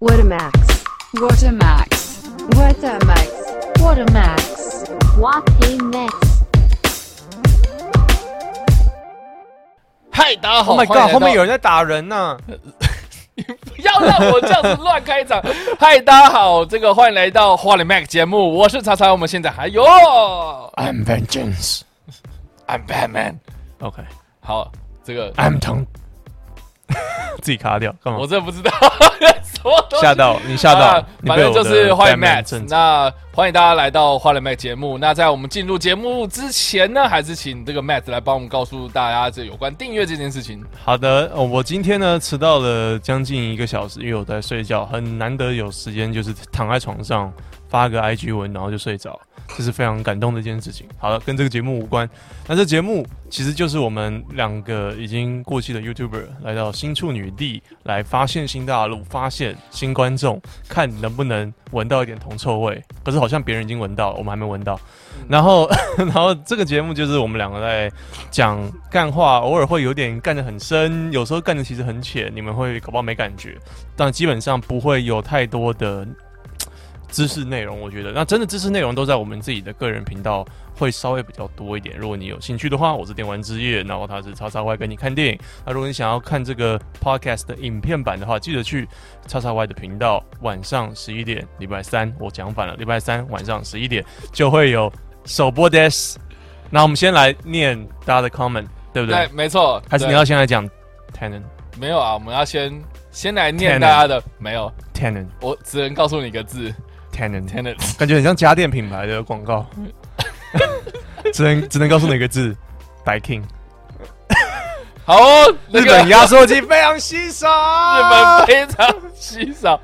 What a max. What a max. What a max. What a max. What a max！嗨，大家好 Oh my 欢迎 god！到后面有人在打人呢、不要让我这样子乱开场。嗨，大家好，这个欢迎来到花莲 Mac 节目，我是查查。我们现在还有 I'm vengeance. I'm Batman。OK，好，这个 I'm Tom。自己卡掉干嘛？我真的不知道 什么东西吓到你吓到反正就是欢迎 Matt。那欢迎大家来到花莲 Mac 节目。那在我们进入节目之前呢，还是请这个 Matt 来帮我们告诉大家这有关订阅这件事情。好的、哦，我今天呢迟到了将近一个小时，因为我在睡觉，很难得有时间，就是躺在床上发个 IG 文，然后就睡着，这是非常感动的一件事情。好了，跟这个节目无关。那这节目其实就是我们两个已经过气的 YouTuber 来到新处女地，来发现新大陆，发现新观众，看能不能闻到一点铜臭味。可是好像别人已经闻到了，我们还没闻到。然后，然后这个节目就是我们两个在讲干话，偶尔会有点干得很深，有时候干得其实很浅，你们会搞不好没感觉，但基本上不会有太多的知识内容。我觉得，那真的知识内容都在我们自己的个人频道会稍微比较多一点。如果你有兴趣的话，我是电玩之夜，然后他是叉叉 Y 跟你看电影。那如果你想要看这个 podcast 的影片版的话，记得去叉叉 Y 的频道，晚上十一点，礼拜三我讲反了，礼拜三晚上十一点就会有首播 des。那我们先来念大家的 comment，对不对？对，没错。还是你要先来讲 Tenon？没有啊，我们要先先来念大家的。没有 Tenon，我只能告诉你一个字感觉很像家电品牌的广告。只能只能告诉你一个字，Daikin。好、哦，那个、日本压缩机非常稀少，日本非常稀少。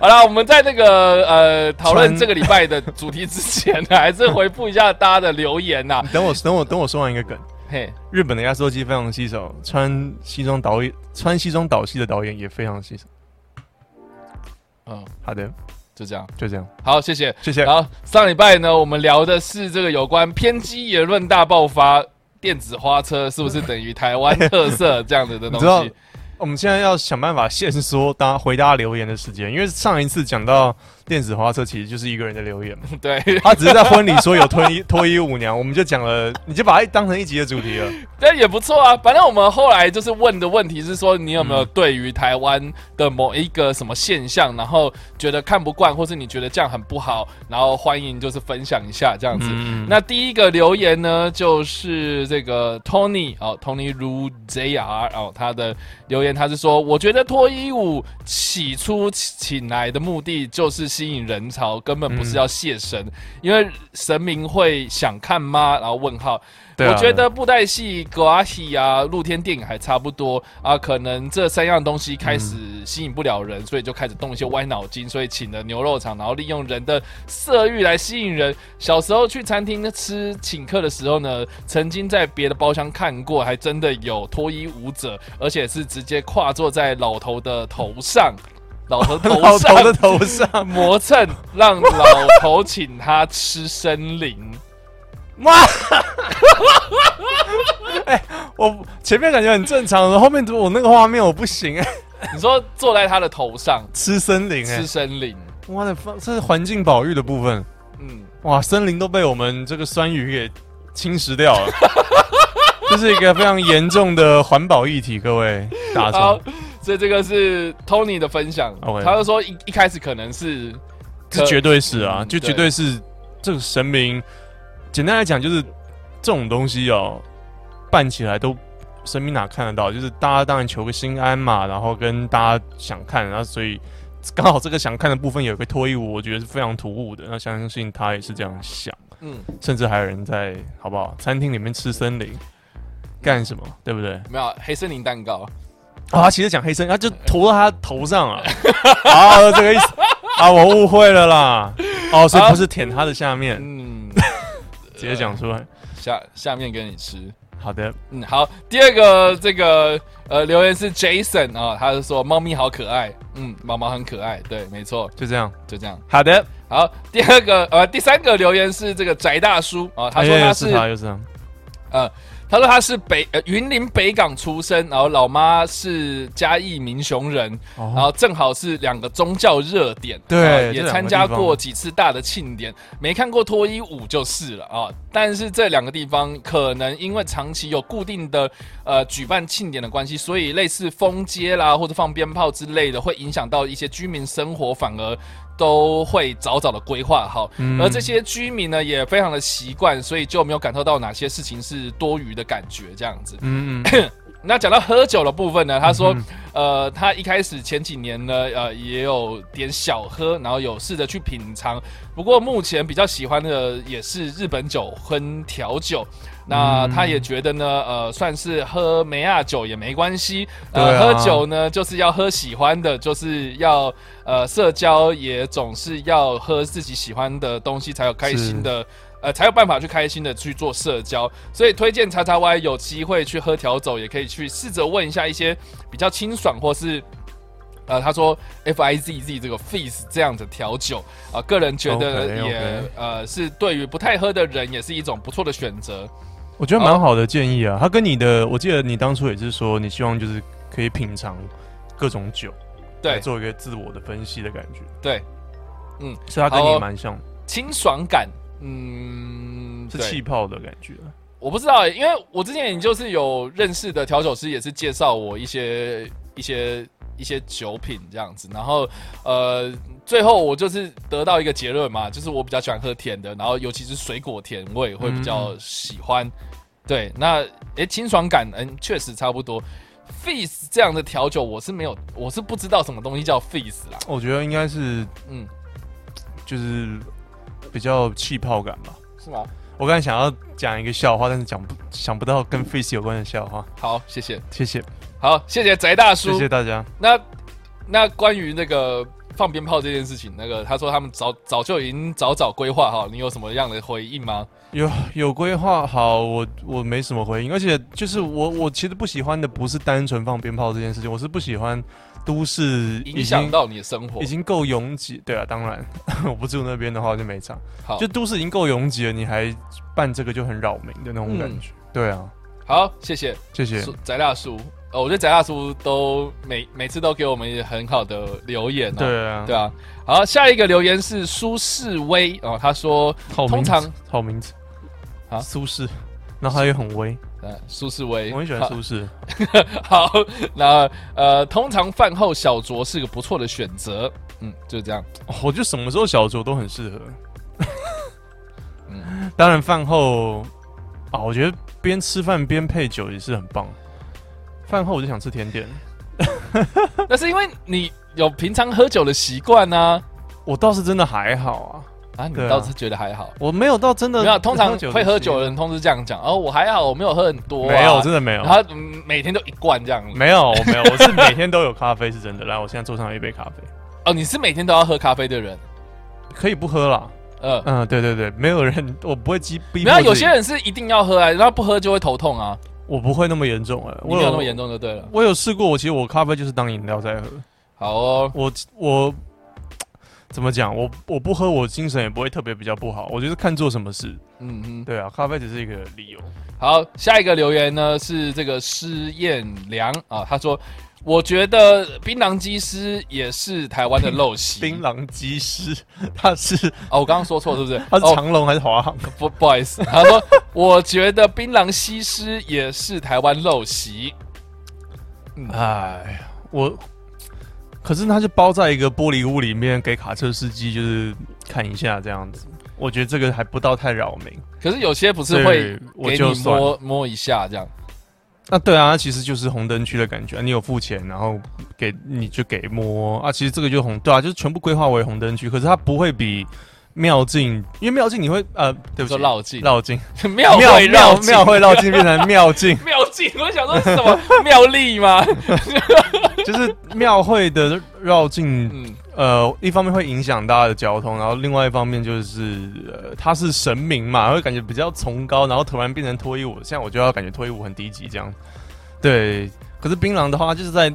好了，我们在那个呃讨论这个礼拜的主题之前呢，还是回复一下大家的留言呐、啊。等我等我等我说完一个梗。嘿，日本的压缩机非常稀少，穿西装导演穿西装导戏的导演也非常稀少。嗯，好的，就这样，就这样。好，谢谢，谢谢。好，上礼拜呢，我们聊的是这个有关偏激言论大爆发。电子花车是不是等于台湾特色这样子的东西？我们现在要想办法限缩大家回答留言的时间，因为上一次讲到电子花车，其实就是一个人的留言嘛。对，他只是在婚礼说有脱衣 脱衣舞娘，我们就讲了，你就把它当成一集的主题了。但也不错啊。反正我们后来就是问的问题是说，你有没有对于台湾的某一个什么现象，然后觉得看不惯，或是你觉得这样很不好，然后欢迎就是分享一下这样子。嗯、那第一个留言呢，就是这个 Tony 哦，Tony Ru JR 哦，他的留言他是说，我觉得脱衣舞起初请来的目的就是吸引人潮，根本不是要谢神，嗯、因为神明会想看吗？然后问号。啊、我觉得布袋戏、歌仔戏啊、露天电影还差不多啊，可能这三样东西开始吸引不了人，嗯、所以就开始动一些歪脑筋，所以请了牛肉场，然后利用人的色欲来吸引人。小时候去餐厅吃请客的时候呢，曾经在别的包厢看过，还真的有脱衣舞者，而且是直接跨坐在老头的头上，老头头上老头的头上磨蹭，让老头请他吃生灵。哇！哎、欸，我前面感觉很正常，后面我那个画面我不行哎、欸。你说坐在他的头上吃森林、欸，吃森林，我的妈！这是环境保育的部分。嗯，哇，森林都被我们这个酸雨给侵蚀掉了，这是一个非常严重的环保议题。各位大众，好，所以这个是 Tony 的分享。Okay 他就说一一开始可能是，这绝对是啊，嗯、就绝对是这个神明。简单来讲，就是这种东西哦，办起来都神明哪看得到？就是大家当然求个心安嘛，然后跟大家想看，然后所以刚好这个想看的部分有一个脱衣舞，我觉得是非常突兀的。那相信他也是这样想，嗯，甚至还有人在好不好？餐厅里面吃森林干什么？对不对？没有黑森林蛋糕啊，他其实讲黑森林，他就涂到他头上啊，啊，这个意思。啊，我误会了啦，哦，所以不是舔他的下面，嗯。直接讲出来，下下面给你吃。好的，嗯，好。第二个这个呃留言是 Jason 啊、哦，他是说猫咪好可爱，嗯，毛毛很可爱，对，没错，就这样，就这样。好的，好。第二个呃第三个留言是这个宅大叔啊、哦，他说他是，哎、是他又是他，呃，他说他是北呃云林北港出生，然后老妈是嘉义民雄人，哦然后正好是两个宗教热点，对也参加过几次大的庆典，没看过脱衣舞就是了啊。但是这两个地方可能因为长期有固定的呃举办庆典的关系，所以类似封街啦或者放鞭炮之类的，会影响到一些居民生活，反而。都会早早的规划好，嗯。而这些居民呢也非常的习惯，所以就没有感受到哪些事情是多余的感觉，这样子。嗯嗯，那讲到喝酒的部分呢，他说，呃，他一开始前几年呢，呃，也有点小喝，然后有试着去品尝，不过目前比较喜欢的也是日本酒跟调酒。那他也觉得呢，呃，算是喝梅亚酒也没关系。呃，喝酒呢就是要喝喜欢的，就是要呃社交也总是要喝自己喜欢的东西才有开心的，呃，才有办法去开心的去做社交。所以推荐叉叉 Y 有机会去喝调酒，也可以去试着问一下一些比较清爽或是。呃，他说 F I Z Z 这个 Fizz 这样的调酒啊、呃，个人觉得也呃是对于不太喝的人也是一种不错的选择。我觉得蛮好的建议啊。他跟你的，我记得你当初也是说，你希望就是可以品尝各种酒，对做一个自我的分析的感觉。对，嗯，所以他跟你蛮像，清爽感，嗯，是气泡的感觉。我不知道、欸，因为我之前也就是有认识的调酒师，也是介绍我一些一些一些酒品这样子，然后呃，最后我就是得到一个结论嘛，就是我比较喜欢喝甜的，然后尤其是水果甜味会比较喜欢。嗯、对，那诶、欸，清爽感，嗯，确实差不多。Fizz 这样的调酒，我是没有，我是不知道什么东西叫 Fizz 啦。我觉得应该是，嗯，就是比较气泡感吧？是吗？我刚才想要讲一个笑话，但是讲不想不到跟 face 有关的笑话。好，谢谢，谢谢，好，谢谢翟大叔，谢谢大家。那那关于那个放鞭炮这件事情，那个他说他们早早就已经早早规划好，你有什么样的回应吗？有有规划好，我我没什么回应，而且就是我我其实不喜欢的不是单纯放鞭炮这件事情，我是不喜欢都市影响到你的生活，已经够拥挤。对啊，当然 我不住那边的话就没差。好，就都市已经够拥挤了，你还办这个就很扰民的那种感觉。嗯、对啊，好，谢谢谢谢翟大叔。呃，我觉得翟大叔都每每次都给我们一个很好的留言、喔。对啊，对啊。好，下一个留言是苏世威哦，他说通常好名字。啊，苏轼，然后他也很威，呃，苏世威，我很喜欢苏轼。好，那呃，通常饭后小酌是个不错的选择，嗯，就是这样。我觉得什么时候小酌都很适合。嗯，当然饭后啊，我觉得边吃饭边配酒也是很棒。饭后我就想吃甜点，那是因为你有平常喝酒的习惯呢。我倒是真的还好啊。啊，你倒是觉得还好？我没有到真的没有。通常会喝酒的人，通常是这样讲。哦，我还好，我没有喝很多。没有，真的没有。然后每天都一罐这样。没有，没有，我是每天都有咖啡，是真的。来，我现在桌上有一杯咖啡。哦，你是每天都要喝咖啡的人？可以不喝啦。嗯嗯，对对对，没有人，我不会逼逼。没有，有些人是一定要喝啊，然后不喝就会头痛啊。我不会那么严重啊，我没有那么严重就对了。我有试过，我其实我咖啡就是当饮料在喝。好哦，我我。怎么讲？我我不喝，我精神也不会特别比较不好。我就是看做什么事。嗯嗯，对啊，咖啡只是一个理由。好，下一个留言呢是这个施彦良啊，他说：“我觉得槟榔鸡丝也是台湾的陋习。”槟榔鸡丝，他是哦，我刚刚说错是不是？他是长隆还是华航？不 不好意思，他说：“我觉得槟榔西施也是台湾陋习。”哎呀，我。可是它就包在一个玻璃屋里面，给卡车司机就是看一下这样子。我觉得这个还不到太扰民。可是有些不是会我就摸摸一下这样？那对啊，其实就是红灯区的感觉。你有付钱，然后给你就给摸啊。其实这个就是红，对啊，就是全部规划为红灯区。可是它不会比妙境，因为妙境你会呃，对不起，绕境绕境庙庙庙庙会绕境变成妙境 妙境。我想说是什么妙丽吗？就是庙会的绕境，嗯，呃，一方面会影响大家的交通，然后另外一方面就是，呃，他是神明嘛，会感觉比较崇高，然后突然变成脱衣舞，现在我就要感觉脱衣舞很低级这样。对，可是槟榔的话，就是在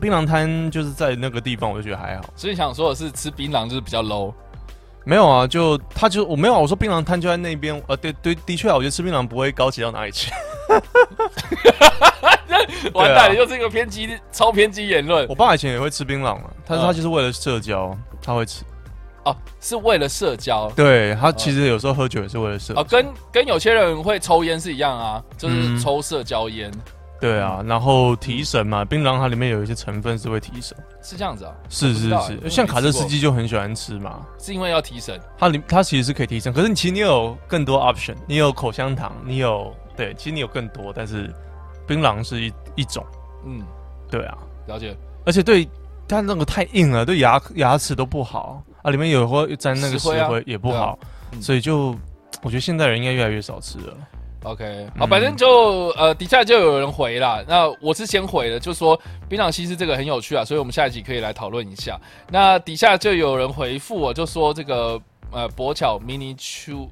槟榔摊，就是在那个地方，我就觉得还好。所以想说的是，吃槟榔就是比较 low。没有啊，就他就我没有，我说槟榔摊就在那边，呃，对对，的确啊，我觉得吃槟榔不会高级到哪里去。完蛋了，又是一个偏激、超偏激言论。我爸以前也会吃槟榔嘛，但是他就是为了社交，他会吃。哦，是为了社交。对，他其实有时候喝酒也是为了社交。哦，跟跟有些人会抽烟是一样啊，就是抽社交烟。对啊，然后提神嘛，槟榔它里面有一些成分是会提神。是这样子啊？是是是，像卡车司机就很喜欢吃嘛，是因为要提神。它里它其实是可以提神，可是你其实你有更多 option，你有口香糖，你有对，其实你有更多，但是槟榔是一一种。嗯，对啊，了解。而且对它那个太硬了，对牙牙齿都不好啊。里面有会沾那个石灰也不好，所以就我觉得现代人应该越来越少吃了。OK，好，反正就呃底下就有人回了。那我是先回的，就说槟榔西施这个很有趣啊，所以我们下一集可以来讨论一下。那底下就有人回复我，就说这个呃博巧 mini 出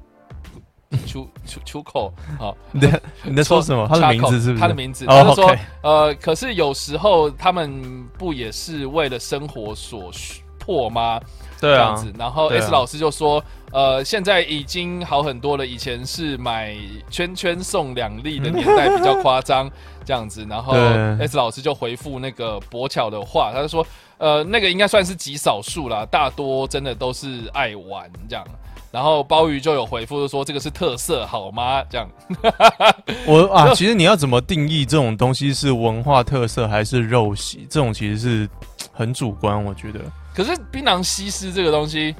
出出出口好，你在你在说什么？他的名字是不是？他的名字，他就说呃，可是有时候他们不也是为了生活所迫吗？对啊，这样子，然后 S 老师就说，啊、呃，现在已经好很多了。以前是买圈圈送两粒的年代比较夸张，这样子。然后 S 老师就回复那个博巧的话，他就说，呃，那个应该算是极少数啦，大多真的都是爱玩这样。然后鲍鱼就有回复就说，这个是特色好吗？这样。我啊，其实你要怎么定义这种东西是文化特色还是陋习？这种其实是很主观，我觉得。可是槟榔西施这个东西，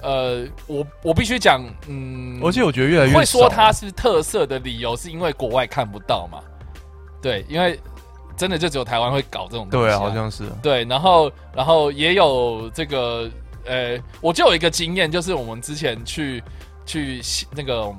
呃，我我必须讲，嗯，而且我觉得越来越会说它是特色的理由，是因为国外看不到嘛？对，因为真的就只有台湾会搞这种东西啊。对啊，好像是。对，然后然后也有这个，呃，我就有一个经验，就是我们之前去去那个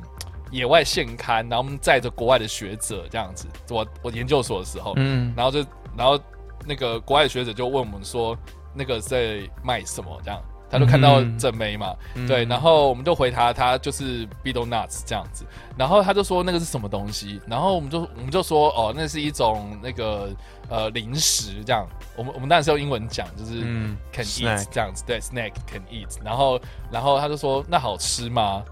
野外现刊，然后我们载着国外的学者这样子，我我研究所的时候，嗯，然后就然后那个国外的学者就问我们说。那个在卖什么？这样，他就看到正妹嘛，嗯、对，然后我们就回答他就是 Beetle Nuts 这样子，然后他就说那个是什么东西，然后我们就我们就说哦，那是一种那个呃零食这样，我们我们当然是用英文讲，就是 can eat 这样子，对，snack can eat，然后然后他就说那好吃吗？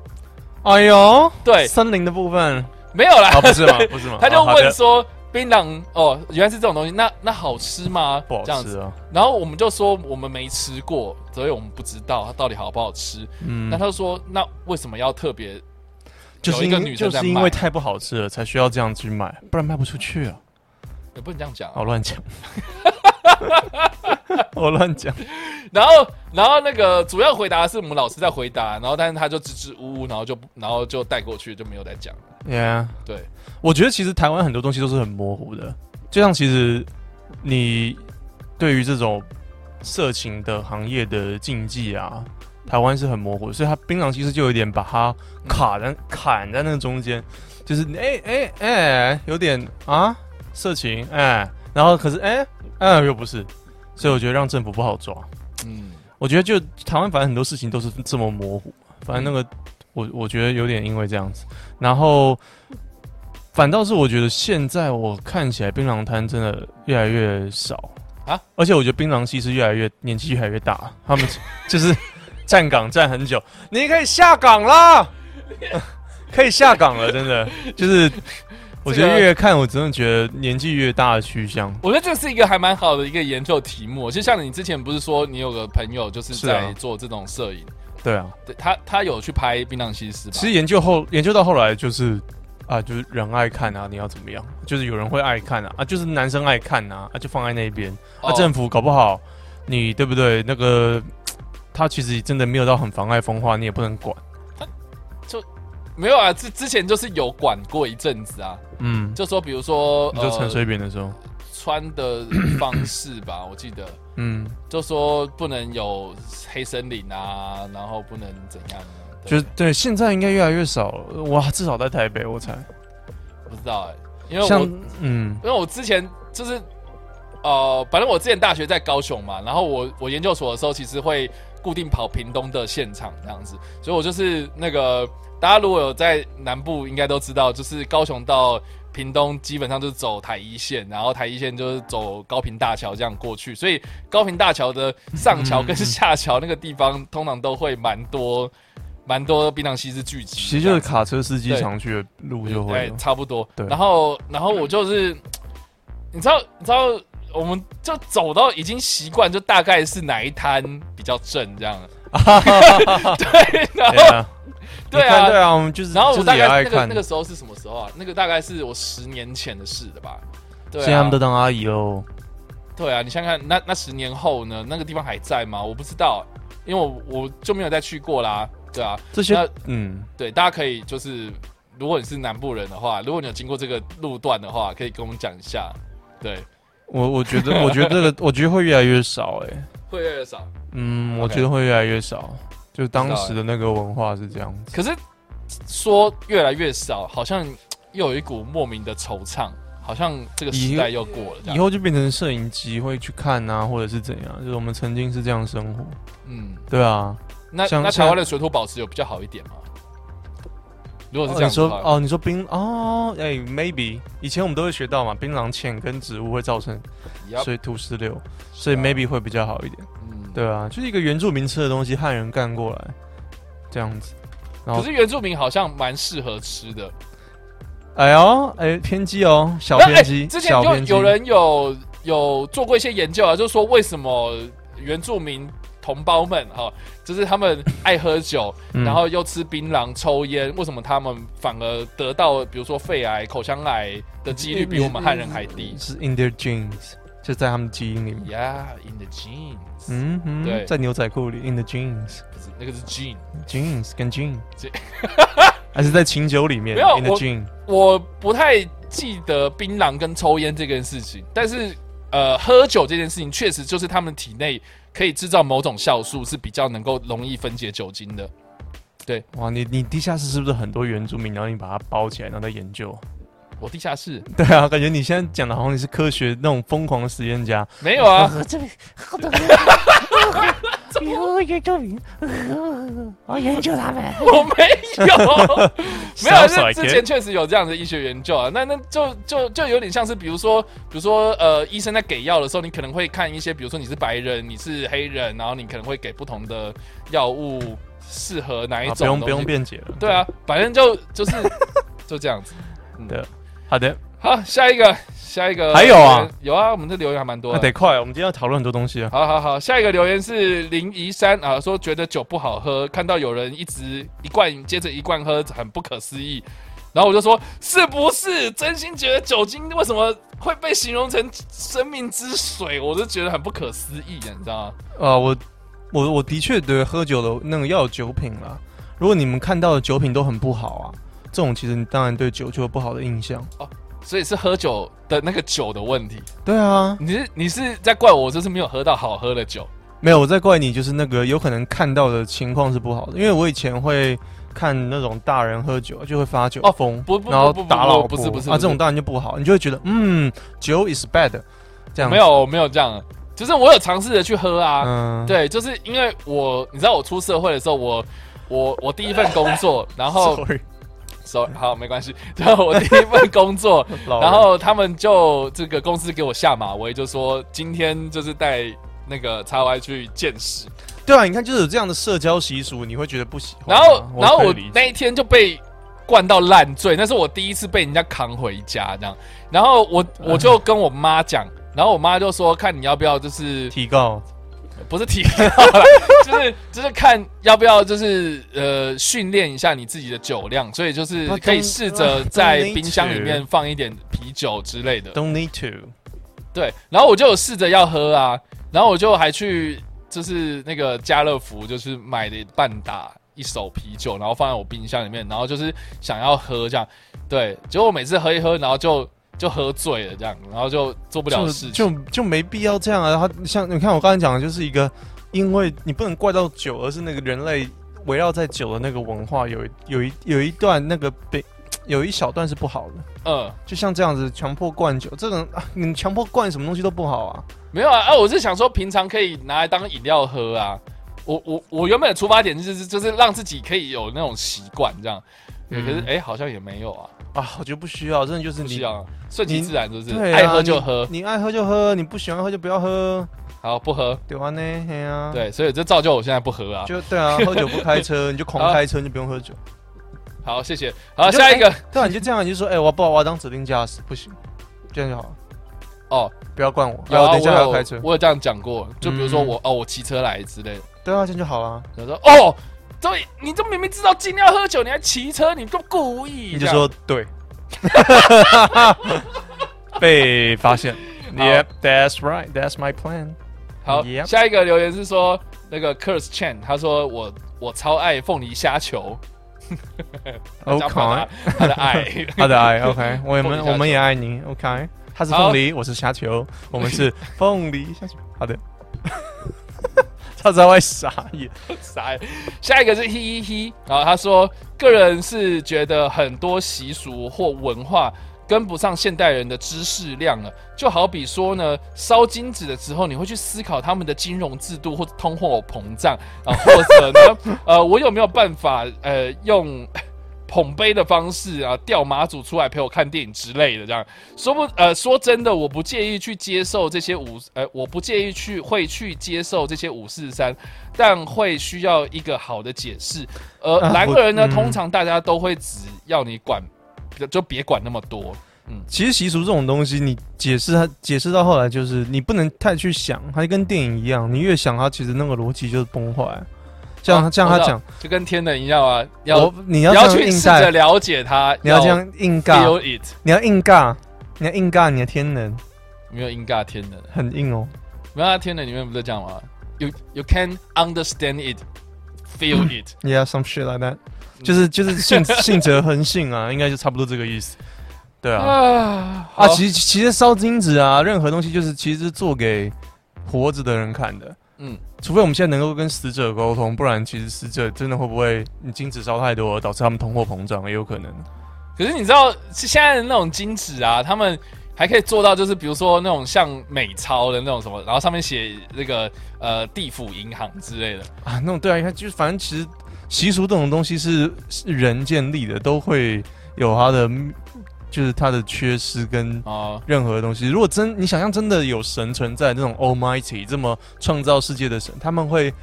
哎呦，对，森林的部分没有啦，哦、不是吗？不是吗？他就问说。槟榔哦，原来是这种东西，那那好吃吗？不好吃啊。这样子，然后我们就说我们没吃过，所以我们不知道它到底好不好吃。嗯，那他就说那为什么要特别？就是一个女生就是因为太不好吃了，才需要这样去卖，不然卖不出去啊。也不能这样讲，我乱讲。我乱讲。然后，然后那个主要回答是我们老师在回答，然后但是他就支支吾吾，然后就然后就带过去，就没有再讲。Yeah，对。我觉得其实台湾很多东西都是很模糊的，就像其实你对于这种色情的行业的禁忌啊，台湾是很模糊，所以它槟榔其实就有点把它卡在、嗯、砍在那个中间，就是哎哎哎，有点啊色情哎、欸，然后可是哎哎又不是，所以我觉得让政府不好抓。嗯，我觉得就台湾反正很多事情都是这么模糊，反正那个我我觉得有点因为这样子，然后。反倒是我觉得现在我看起来槟榔摊真的越来越少。啊，而且我觉得槟榔西施越来越年纪越来越大，他们 就是站岗站很久，你可以下岗啦，可以下岗了，真的。就是我觉得越看我真的觉得年纪越大的趋向。我觉得这是一个还蛮好的一个研究题目，就像你之前不是说你有个朋友就是在做这种摄影，对啊，对他他有去拍槟榔西施吧？其实研究后研究到后来就是。啊，就是人爱看啊，你要怎么样？就是有人会爱看啊，啊，就是男生爱看啊，啊，就放在那边。啊，政府搞不好，你对不对？那个他其实真的没有到很妨碍风化，你也不能管。没有啊，之之前就是有管过一阵子啊。嗯，就说比如说，你就陈水扁的时候，呃、穿的方式吧，我记得，嗯，就说不能有黑森林啊，然后不能怎样。就对，现在应该越来越少了。哇，至少在台北，我猜。不知道哎、欸，因为我嗯，因为我之前就是呃，反正我之前大学在高雄嘛，然后我我研究所的时候，其实会固定跑屏东的现场这样子，所以我就是那个大家如果有在南部，应该都知道，就是高雄到屏东基本上就是走台一线，然后台一线就是走高平大桥这样过去，所以高平大桥的上桥跟下桥那个地方，通常都会蛮多。蛮多槟榔西施聚集，其实就是卡车司机常去的路就会对，差不多。对，然后然后我就是，你知道你知道，我们就走到已经习惯，就大概是哪一摊比较正这样。对，然后对啊对啊，我们就是然后我大概那个那个时候是什么时候啊？那个大概是我十年前的事的吧。对，现在他们都当阿姨喽。对啊，你想想看，那那十年后呢？那个地方还在吗？我不知道，因为我我就没有再去过啦。对啊，这些嗯，对，大家可以就是，如果你是南部人的话，如果你有经过这个路段的话，可以跟我们讲一下。对，我我觉得，我觉得这个，我觉得会越来越少，哎，会越来越少。嗯，我觉得会越来越少，就当时的那个文化是这样子。可是说越来越少，好像又有一股莫名的惆怅。好像这个时代又过了，以后就变成摄影机会去看啊，或者是怎样？就是我们曾经是这样生活，嗯，对啊。那那台湾的水土保持有比较好一点吗？如果是这样说，哦，你说槟哦，哎，maybe 以前我们都会学到嘛，槟榔浅跟植物会造成水土石流，所以 maybe 会比较好一点。嗯，对啊，就是一个原住民吃的东西，汉人干过来这样子。可是原住民好像蛮适合吃的。哎呦，哎，偏激哦，小偏激。之前就有人有有做过一些研究啊，就是说为什么原住民同胞们哈，就是他们爱喝酒，然后又吃槟榔、抽烟，为什么他们反而得到比如说肺癌、口腔癌的几率比我们汉人还低？是 in their genes，就在他们基因里面。Yeah，in the genes。嗯嗯，对，在牛仔裤里，in the jeans，。不是，那个是 gene，genes 跟 jean，。还是在清酒里面？没有，我我不太记得槟榔跟抽烟这件事情，但是呃，喝酒这件事情确实就是他们体内可以制造某种酵素，是比较能够容易分解酒精的。对，哇，你你地下室是不是很多原住民，然后你把它包起来，然后再研究？我地下室？对啊，感觉你现在讲的好像你是科学那种疯狂的实验家。没有啊。有研究民，我研究他们。我没有，没有。是之前确实有这样的医学研究啊。那那就就就有点像是，比如说，比如说，呃，医生在给药的时候，你可能会看一些，比如说你是白人，你是黑人，然后你可能会给不同的药物，适合哪一种。不用不用辩解了。对啊，反正就就是就这样子。嗯对，好的，好，下一个。下一个还有啊，有啊，我们这留言还蛮多的，得快。我们今天要讨论很多东西啊。好好好，下一个留言是林怡山啊，说觉得酒不好喝，看到有人一直一罐接着一罐喝，很不可思议。然后我就说，是不是真心觉得酒精为什么会被形容成生命之水？我就觉得很不可思议，你知道吗？啊，我我我的确对喝酒的那个要有酒品啦。如果你们看到的酒品都很不好啊，这种其实你当然对酒就有不好的印象哦。所以是喝酒的那个酒的问题。对啊，你是你是在怪我，就是没有喝到好喝的酒？没有，我在怪你，就是那个有可能看到的情况是不好的。因为我以前会看那种大人喝酒就会发酒疯，不不然后打老婆，不是不是啊，这种当然就不好，你就会觉得嗯，酒 is bad 这样。没有没有这样，就是我有尝试着去喝啊，嗯，对，就是因为我你知道我出社会的时候，我我我第一份工作，然后。So, 好，没关系。然后我第一份工作，然后他们就这个公司给我下马威，就说今天就是带那个叉 Y 去见识。对啊，你看就是有这样的社交习俗，你会觉得不喜欢。然后，然后我那一天就被灌到烂醉，那是我第一次被人家扛回家这样。然后我我就跟我妈讲，然后我妈就说看你要不要就是提告。不是提高就是就是看要不要就是呃训练一下你自己的酒量，所以就是可以试着在冰箱里面放一点啤酒之类的。Don't need to。对，然后我就有试着要喝啊，然后我就还去就是那个家乐福，就是买了半打一手啤酒，然后放在我冰箱里面，然后就是想要喝这样。对，结果我每次喝一喝，然后就。就喝醉了这样，然后就做不了事情，就就，就没必要这样啊。然后像你看我刚才讲的，就是一个，因为你不能怪到酒，而是那个人类围绕在酒的那个文化有有一有一段那个被有一小段是不好的。嗯，就像这样子强迫灌酒，这种啊，你强迫灌什么东西都不好啊。没有啊，啊，我是想说平常可以拿来当饮料喝啊。我我我原本的出发点就是就是让自己可以有那种习惯这样。可是哎、欸，好像也没有啊啊！我觉得不需要，真的就是你顺其自然，是不是？爱喝就喝你，你爱喝就喝，你不喜欢喝就不要喝。好，不喝。对啊，呢，嘿啊，，对，所以这造就我现在不喝啊。就对啊，喝酒不开车，你就狂开车，你就不用喝酒。好，谢谢。好，下一个对啊，你就这样，你就说，哎，我不好，我要当指定驾驶，不行，这样就好了，哦，不要灌我，有啊，等一下还要开车。我有这样讲过，就比如说嗯我哦，我骑车来之类的。对啊，这样就好了。他说哦，对，你这明明知道今天要喝酒，你还骑车，你都故意。你就说对，被发现。Yep, that's right. That's my plan. 好 Yep 下一个留言是说那个 Curse Chen，他说我我超爱凤梨虾球。OK，他的爱。他的爱，OK，我们我们也爱你，OK。他是凤梨，我是虾球，我们是凤梨虾球。好的，他才会傻眼。傻眼。下一个是 he he he，然后他说个人是觉得很多习俗或文化。跟不上现代人的知识量了，就好比说呢，烧金子的时候，你会去思考他们的金融制度或者通货膨胀啊，或者呢，呃，我有没有办法呃用捧杯的方式啊调马祖出来陪我看电影之类的，这样说不呃说真的，我不介意去接受这些五呃，我不介意去会去接受这些五四三，但会需要一个好的解释。呃，啊然而呢，通常大家都会只要你管。就别管那么多。嗯，其实习俗这种东西，你解释它，解释到后来就是你不能太去想，它跟电影一样，你越想它，其实那个逻辑就是崩坏。这样，这样他讲，就跟天人一样啊，要你要去试着，了解他，你要这样硬尬，feel it，你要硬尬，你要硬尬你的天人，没有硬尬天人，很硬哦。没有啊，天人里面不是这样吗？You you can understand it, feel it。Yeah, some shit like that，就是就是信信则恒信啊，应该就差不多这个意思。对啊，啊啊，其实其实烧金子啊，任何东西就是其实是做给活着的人看的。嗯，除非我们现在能够跟死者沟通，不然其实死者真的会不会你金子烧太多，导致他们通货膨胀，也有可能。可是你知道，现在的那种金子啊，他们还可以做到，就是比如说那种像美钞的那种什么，然后上面写那个呃地府银行之类的。啊，那种对啊，你看，就是反正其实习俗这种东西是是人建立的，都会有它的，就是它的缺失跟哦，任何东西。如果真你想象真的有神存在，那种 Almighty 这么创造世界的神，他们会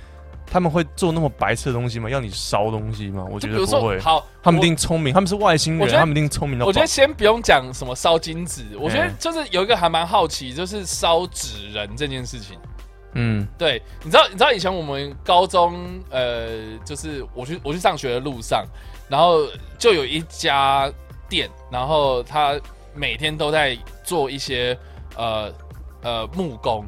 他们会做那么白痴的东西吗？要你烧东西吗？我觉得不会，。好，他们一定聪明，他们是外星人，他们一定聪明到。我觉得先不用讲什么烧金子，我觉得嗯就是有一个还蛮好奇，就是烧纸人这件事情。嗯，对，你知道，你知道以前我们高中，呃，就是我去我去上学的路上，然后就有一家店，然后他每天都在做一些呃呃木工，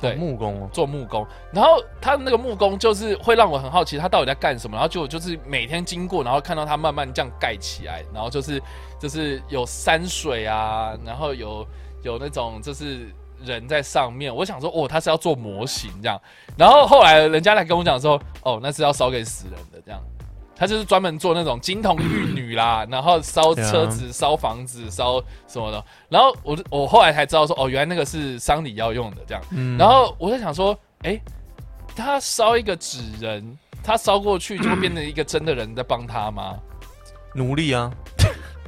对，木工哦，做木工，然后他的那个木工就是会让我很好奇，他到底在干什么。然后就就是每天经过，然后看到他慢慢这样盖起来，然后就是就是有山水啊，然后有有那种就是人在上面。我想说，哦，他是要做模型这样。然后后来人家来跟我讲说，哦，那是要烧给死人的这样。他就是专门做那种金童玉女啦，然后烧车子、烧房子、烧什么的。然后我我后来才知道说，哦，原来那个是丧礼要用的这样。嗯然后我在想说，哎，他烧一个纸人，他烧过去就会变成一个真的人在帮他吗？奴隶啊，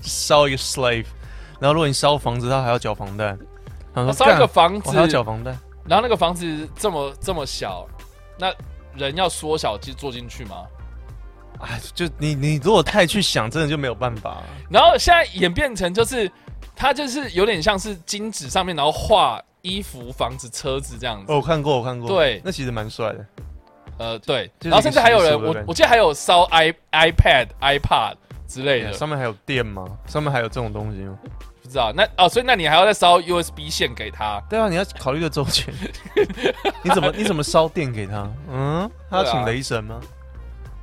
烧一个 slave，然后如果你烧房子，他还要缴房贷。他说烧一个房子，还要缴房贷。然后那个房子这么这么小，那人要缩小去坐进去吗？哎，就你你如果太去想，真的就没有办法。然后现在演变成就是，他就是有点像是金纸上面，然后画衣服、房子、车子这样子。哦，我看过，我看过。对那其实蛮帅的。呃，对，然后甚至还有人，我我记得还有烧 i iPad、iPad 之类的，上面还有电吗？上面还有这种东西吗？不知道。那哦，所以那你还要再烧 USB 线给他？对啊，你要考虑的周全。你怎么你怎么烧电给他？嗯，他要请雷神吗？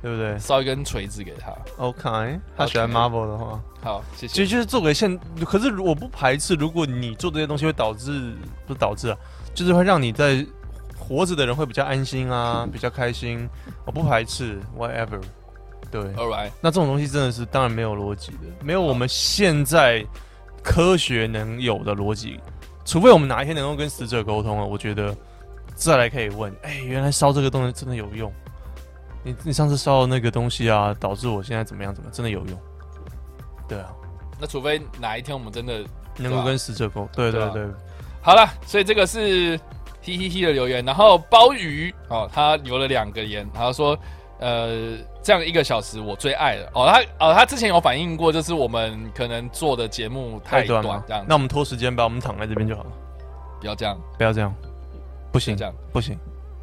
对不对烧一根锤子给他。？OK，他喜欢 Marvel 的话，好，谢谢。其实就是做给现。可是我不排斥，如果你做这些东西会导致，不是导致啊，就是会让你在活着的人会比较安心啊，比较开心。我不排斥，whatever。对，All right，那这种东西真的是当然没有逻辑的，没有我们现在科学能有的逻辑，除非我们哪一天能够跟死者沟通了，我觉得再来可以问，哎、原来烧这个东西真的有用。你你上次烧的那个东西啊，导致我现在怎么样怎么样，真的有用。对啊，那除非哪一天我们真的能够跟死者沟，对对对啊对，好了，所以这个是嘿嘿嘿的留言，然后鲍鱼哦，他留了两个言，然后说呃这样一个小时我最爱了。哦，他哦他之前有反映过，就是我们可能做的节目太短，短这样，那我们拖时间吧，我们躺在这边就好了，不要这样，不要这样，不行，这样。不行，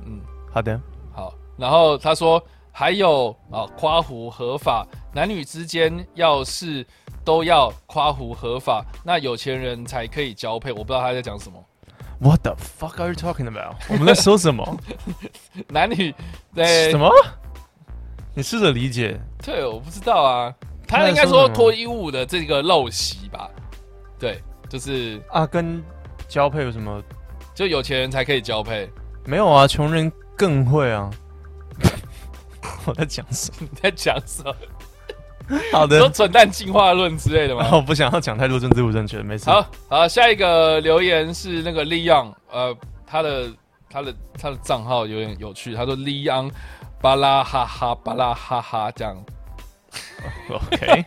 嗯，好的，好，然后他说还有啊夸胡合法，男女之间要是都要夸胡合法，那有钱人才可以交配，我不知道他在讲什么。What the fuck are you talking about？我们在说什么？男女对什么？你试着理解。对，我不知道啊。他应该说脱衣舞的这个陋习吧？对，就是啊，跟交配有什么？就有钱人才可以交配？没有啊，穷人更会啊。我在讲什么？你在讲什么？好的，说蠢蛋进化论之类的吗？我不想要讲太多政治不正确，没事。好好，下一个留言是那个 Leon，呃，他的他的他的账号有点有趣，他说 Leon 巴拉哈哈巴拉哈哈这样。OK，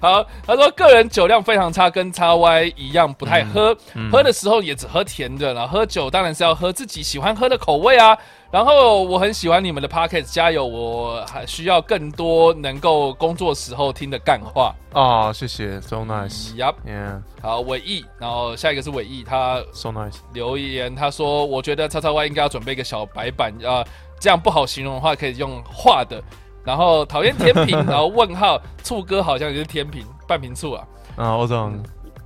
好，他说个人酒量非常差，跟叉 Y 一样不太喝，嗯嗯、喝的时候也只喝甜的，然后喝酒当然是要喝自己喜欢喝的口味啊。然后我很喜欢你们的 Podcast，加油！我还需要更多能够工作时候听的干话啊、哦，谢谢，so nice，呀，yeah，好，伟毅，然后下一个是伟毅，他 so nice 留言，他说我觉得叉叉 Y 应该要准备一个小白板啊、呃，这样不好形容的话可以用画的。然后讨厌天平，然后问号，醋哥好像也是天平，半瓶醋啊，啊，我懂，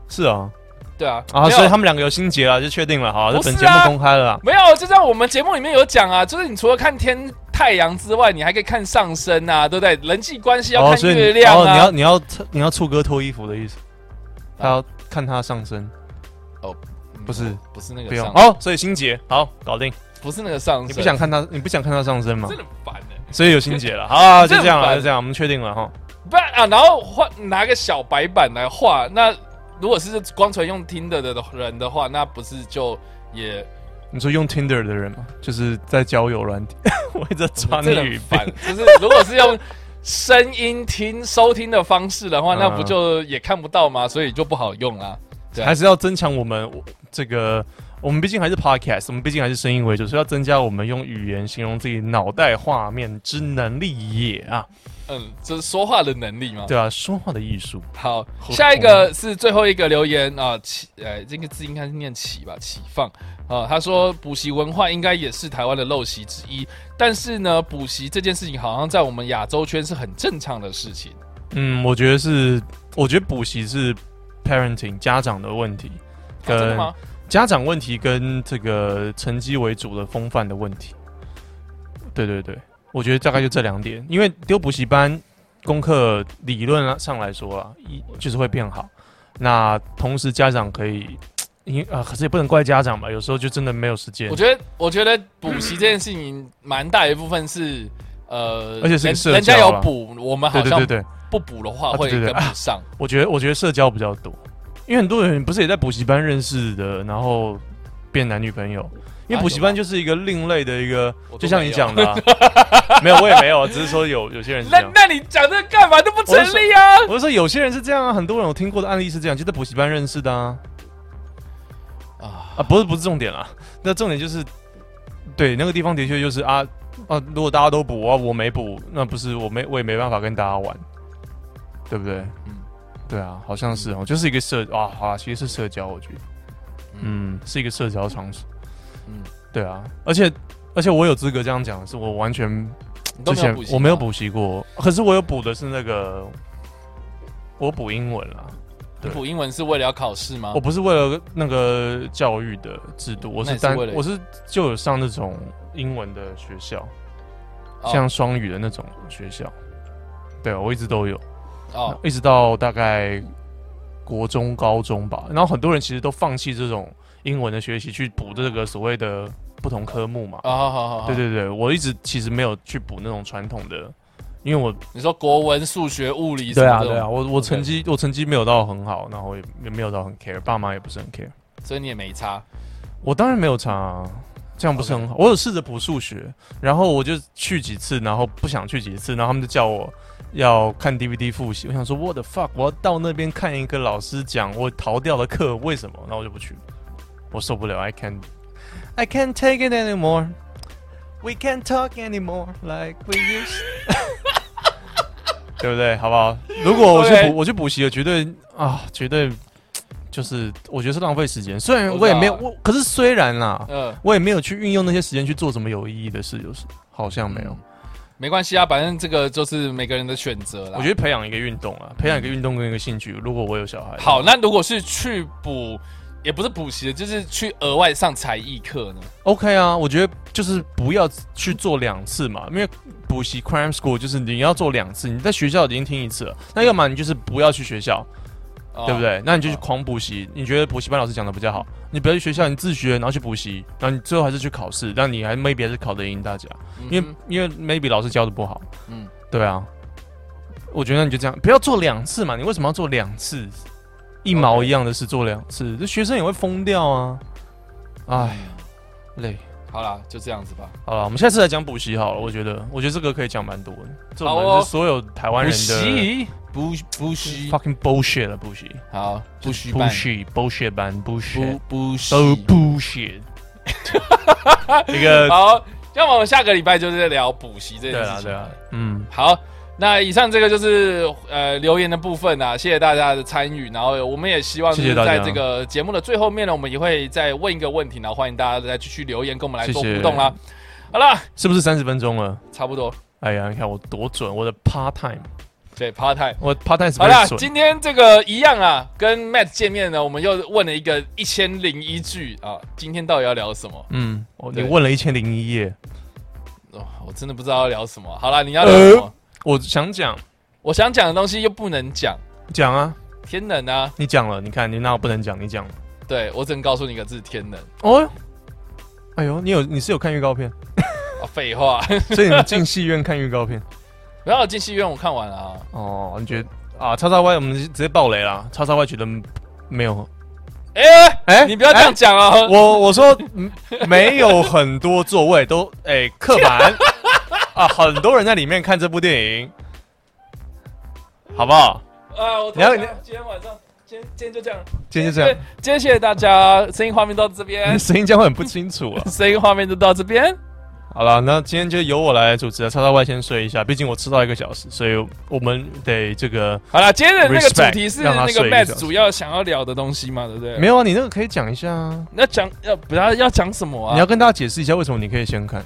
是啊。对啊，啊，所以他们两个有心结了，就确定了好。这本节目公开了啦。没有，就在我们节目里面有讲啊，就是你除了看天太阳之外，你还可以看上升啊，对不对？人际关系要看月亮啊。你要你要你要醋哥脱衣服的意思，他要看他上升。哦，不是不是那个，不用哦。所以心结好搞定，不是那个上升。你不想看他，你不想看他上升吗？真的烦的。所以有心结了，好，就这样了，就这样，我们确定了哈。不啊，然后画拿个小白板来画那。如果是光纯用 Tinder 的人的话，那不是就也？你说用 Tinder 的人吗？就是在交友软体，我一直抓你语病。就是如果是用声音听收听的方式的话，那不就也看不到吗？所以就不好用啊。对啊，还是要增强我们这个，我们毕竟还是 Podcast，我们毕竟还是声音为主，所以要增加我们用语言形容自己脑袋画面之能力也啊。嗯，这是说话的能力嘛？对啊，说话的艺术。好，下一个是最后一个留言啊，启，呃，这个字应该是念启吧，启放啊。他说补习文化应该也是台湾的陋习之一，但是呢，补习这件事情好像在我们亚洲圈是很正常的事情。嗯，我觉得是，我觉得补习是 parenting 家长的问题，跟、啊、真的吗？家长问题跟这个成绩为主的风范的问题。对对对。我觉得大概就这两点，因为丢补习班，功课理论上来说啊，一就是会变好。那同时家长可以，因啊，可是也不能怪家长吧，有时候就真的没有时间。我觉得，我觉得补习这件事情蛮大一部分是，呃，而且是人家有补，我们好像对对对不补的话会跟不上。我觉得，我觉得社交比较多，因为很多人不是也在补习班认识的，然后变男女朋友。因为补习班就是一个另类的一个，就像你讲的、啊，没有 我也没有，只是说有有些人是这样。那那你讲这个干嘛都不成立啊？我是说有些人是这样啊，很多人我听过的案例是这样，就在补习班认识的啊。啊啊，不是不是重点啦，那重点就是，对那个地方的确就是啊啊，如果大家都补啊，我没补，那不是我没我也没办法跟大家玩，对不对？嗯，对啊，好像是哦，就是一个社啊，好啊，其实是社交，我觉得，嗯，是一个社交场所。嗯，对啊，而且而且我有资格这样讲，是我完全之前我没有补习过，可是我有补的是那个我补英文啦。你补英文是为了要考试吗？我不是为了那个教育的制度，我是单我是就有上那种英文的学校，像双语的那种学校。对啊，我一直都有哦，一直到大概国中、高中吧。然后很多人其实都放弃这种。英文的学习去补这个所谓的不同科目嘛？啊，好好好，对对对，我一直其实没有去补那种传统的，因为我你说国文、数学、物理，对啊对啊，我我成绩我成绩没有到很好，然后也也没有到很 care，爸妈也不是很 care，所以你也没差。我当然没有差啊，这样不是很好。我有试着补数学，然后我就去几次，然后不想去几次，然后他们就叫我要看 DVD 复习。我想说，what the fuck，我要到那边看一个老师讲我逃掉的课，为什么？然后我就不去。我受不了，I can't I can't take it anymore. We can't talk anymore like we used. 对不对？好不好？如果我去补我去补习了，绝对啊，绝对就是我觉得是浪费时间。虽然我也没有，我我可是虽然啦，嗯，我也没有去运用那些时间去做什么有意义的事，就是好像没有。没关系啊，反正这个就是每个人的选择啦。我觉得培养一个运动啊，培养一个运动跟一个兴趣。如果我有小孩，好，那如果是去补，也不是补习的，就是去额外上才艺课呢？OK 啊，我觉得就是不要去做两次嘛，因为补习 Crime School 就是你要做两次，你在学校已经听一次了，那要么你就是不要去学校，哦对不对？那你就去狂补习，你觉得补习班老师讲的比较好，你不要去学校，你自学，然后去补习，然后你最后还是去考试，但你还 maybe 还是考得赢大家，因为因为 maybe 老师教的不好，嗯嗯，对啊，我觉得你就这样，不要做两次嘛，你为什么要做两次？一毛一样的事做两次，这学生也会疯掉啊！哎，累。好啦，就这样子吧。好了，我们下次来讲补习好了。我觉得，我觉得这个可以讲蛮多的。这好哦种是所有台湾人的习，补补习，fucking bullshit 了，补习。好，补习班，bullshit bullshit 班补补都习。bullshit。一个好，那么我们下个礼拜就是聊补习这件事情。对啊对啊，嗯，好，那以上这个就是呃留言的部分啊，谢谢大家的参与，然后我们也希望就是在这个节目的最后面呢，我们也会再问一个问题，然后欢迎大家再继续留言跟我们来做互动啦。好了，是不是三十分钟了？差不多，哎呀，你看我多准，我的 part time，对，part time。我 part time 是好啦，今天这个一样啊，跟 Matt 见面呢，我们又问了一个一千零一句啊，今天到底要聊什么？嗯，我你问了一千零一夜，哦，我真的不知道要聊什么。好了，你要聊什么？我想讲我想讲的东西又不能讲，讲啊，天冷啊，你讲了，你看你那我不能讲？你讲了。对我只能告诉你一个字，天冷。哦哟，哎呦，你有你是有看预告片，啊，废话，所以你进戏院看预告片。然后进戏院我看完了啊。哦，你觉得啊？叉叉 Y 我们直接爆雷啦！叉叉 Y 觉得没有，哎、哎你不要这样讲啊！我我说嗯没有很多座位都哎客满 啊，很多人在里面看这部电影，好不好？啊，我你要今天晚上，今天今天就这样，今天就这样，今天谢谢大家，声音画面到这边，声音这样会很不清楚啊。声音画面就到这边。好了，那今天就由我来主持了。叉叉外先睡一下，毕竟我迟到一个小时，所以我们得这个好了，今天的那个主题是那个 Matt 主要想要聊的东西嘛，对不对？没有啊，你那个可以讲一下啊。要讲要不要要讲什么啊？你要跟大家解释一下为什么你可以先看。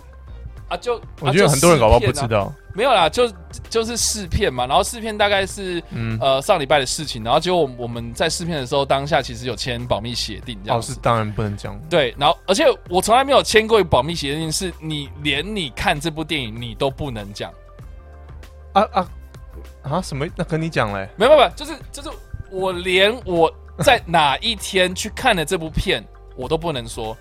啊就我觉得很多人搞不好不知，道。没有啦，就就是试片嘛，然后试片大概是嗯，呃上礼拜的事情，然后结果我我们在试片的时候，当下其实有签保密协定这样哦，子是当然不能讲。对，然后而且我从来没有签过保密协定，是你连你看这部电影你都不能讲，啊啊啊！什么？那跟你讲嘞？没有没有，就是就是我连我在哪一天去看的这部片我都不能说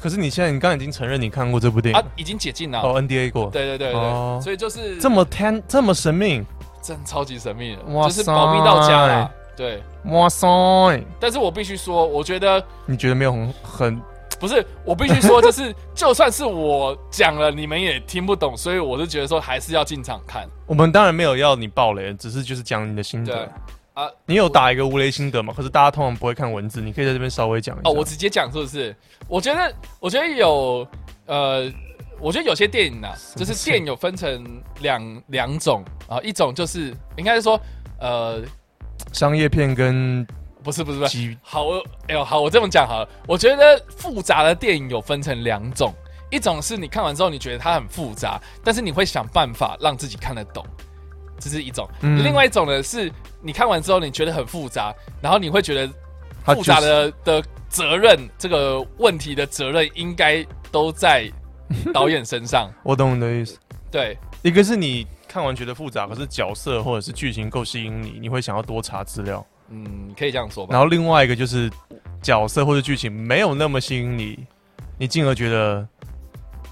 可是你现在，你刚刚已经承认你看过这部电影啊，已经解禁了。哦，NDA 过，对对对对，哦所以就是这么天这么神秘，真超级神秘的，哇就是保密到家了。对，哇塞！但是我必须说，我觉得你觉得没有很很不是，我必须说，就是 就算是我讲了，你们也听不懂，所以我是觉得说还是要进场看。我们当然没有要你爆雷，只是就是讲你的心对得。啊，你有打一个无雷心得嘛？可是大家通常不会看文字，你可以在这边稍微讲一下。哦，我直接讲是不是？我觉得，我觉得有，呃，我觉得有些电影啊，就是电影有分成两两种啊，一种就是应该是说，呃，商业片跟不是不是不是，好，我哎呦好，我这么讲好了，我觉得复杂的电影有分成两种，一种是你看完之后你觉得它很复杂，但是你会想办法让自己看得懂，这是一种；嗯另外一种呢是你看完之后你觉得很复杂，然后你会觉得复杂的的责任，这个问题的责任应该都在导演身上。我懂你的意思。对，一个是你看完觉得复杂，可是角色或者是剧情够吸引你，你会想要多查资料。嗯，可以这样说吧。然后另外一个就是角色或者剧情没有那么吸引你，你进而觉得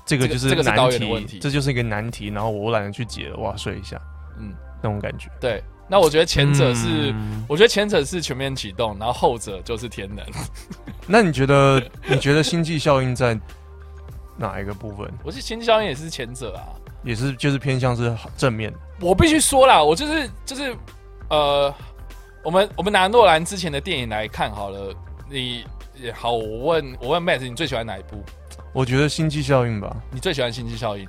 这个就是这个这个是导难题，问题这就是一个难题，然后我懒得去解了，我要睡一下，嗯，那种感觉。对。那我觉得前者是，嗯我觉得前者是全面启动，然后后者就是天能。那你觉得你觉得星际效应在哪一个部分？我是星际效应也是前者啊。也是就是偏向是正面我必须说啦，我就是就是呃，我们我们拿诺兰之前的电影来看好了。你也好，我问我问 Matt，你最喜欢哪一部？我觉得星际效应吧。你最喜欢星际效应？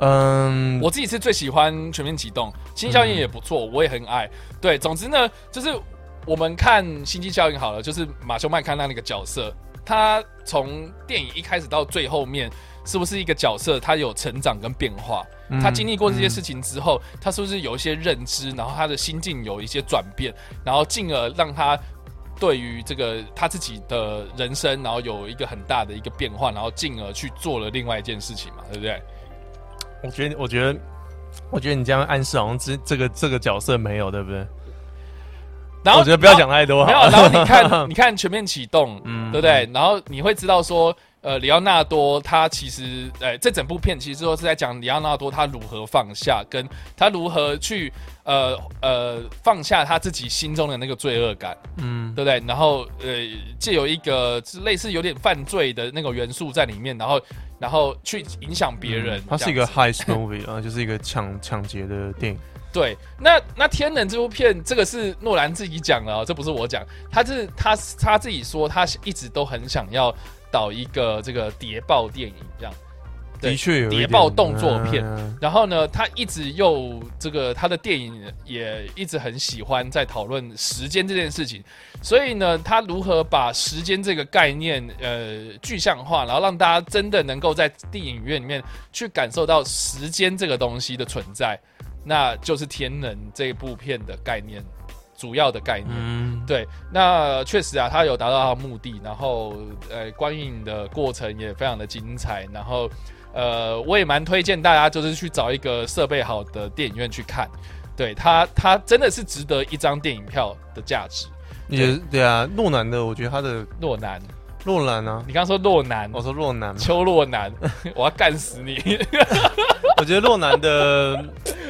嗯，我自己是最喜欢全面启动，星际效应也不错，我也很爱。对，总之呢，就是我们看星际效应好了，就是马修麦康纳那个角色，他从电影一开始到最后面，是不是一个角色？他有成长跟变化，他经历过这些事情之后，他是不是有一些认知，然后他的心境有一些转变，然后进而让他对于这个他自己的人生，然后有一个很大的一个变化，然后进而去做了另外一件事情嘛，对不对？我觉得，我觉得，我觉得你这样暗示好像这这个这个角色没有，对不对？然后我觉得不要讲太多。没有，然后你看，你看全面启动，嗯，对不对？然后你会知道说，呃，里奥纳多他其实，呃，这整部片其实都是在讲里奥纳多他如何放下，跟他如何去，呃呃，放下他自己心中的那个罪恶感，嗯，对不对？然后，呃，借由一个类似有点犯罪的那个元素在里面，然后。然后去影响别人，嗯，它是一个 heist movie 啊，就是一个抢抢劫的电影。对，那那天能这部片，这个是诺兰自己讲的哦，这不是我讲，他是他他自己说，他一直都很想要导一个这个谍报电影这样。的确有谍报动作片，嗯，然后呢，他一直又这个他的电影也一直很喜欢在讨论时间这件事情，所以呢，他如何把时间这个概念呃具象化，然后让大家真的能够在电影院里面去感受到时间这个东西的存在，那就是《天能》这部片的概念，主要的概念。嗯，对，那确实啊，他有达到他的目的，然后呃，观影的过程也非常的精彩，然后。呃，我也蛮推荐大家，就是去找一个设备好的电影院去看，对他，他真的是值得一张电影票的价值。也对啊，诺南的，我觉得他的诺兰，诺兰啊，你刚说洛兰，我说洛兰，邱洛南，我要干死你！我觉得洛兰的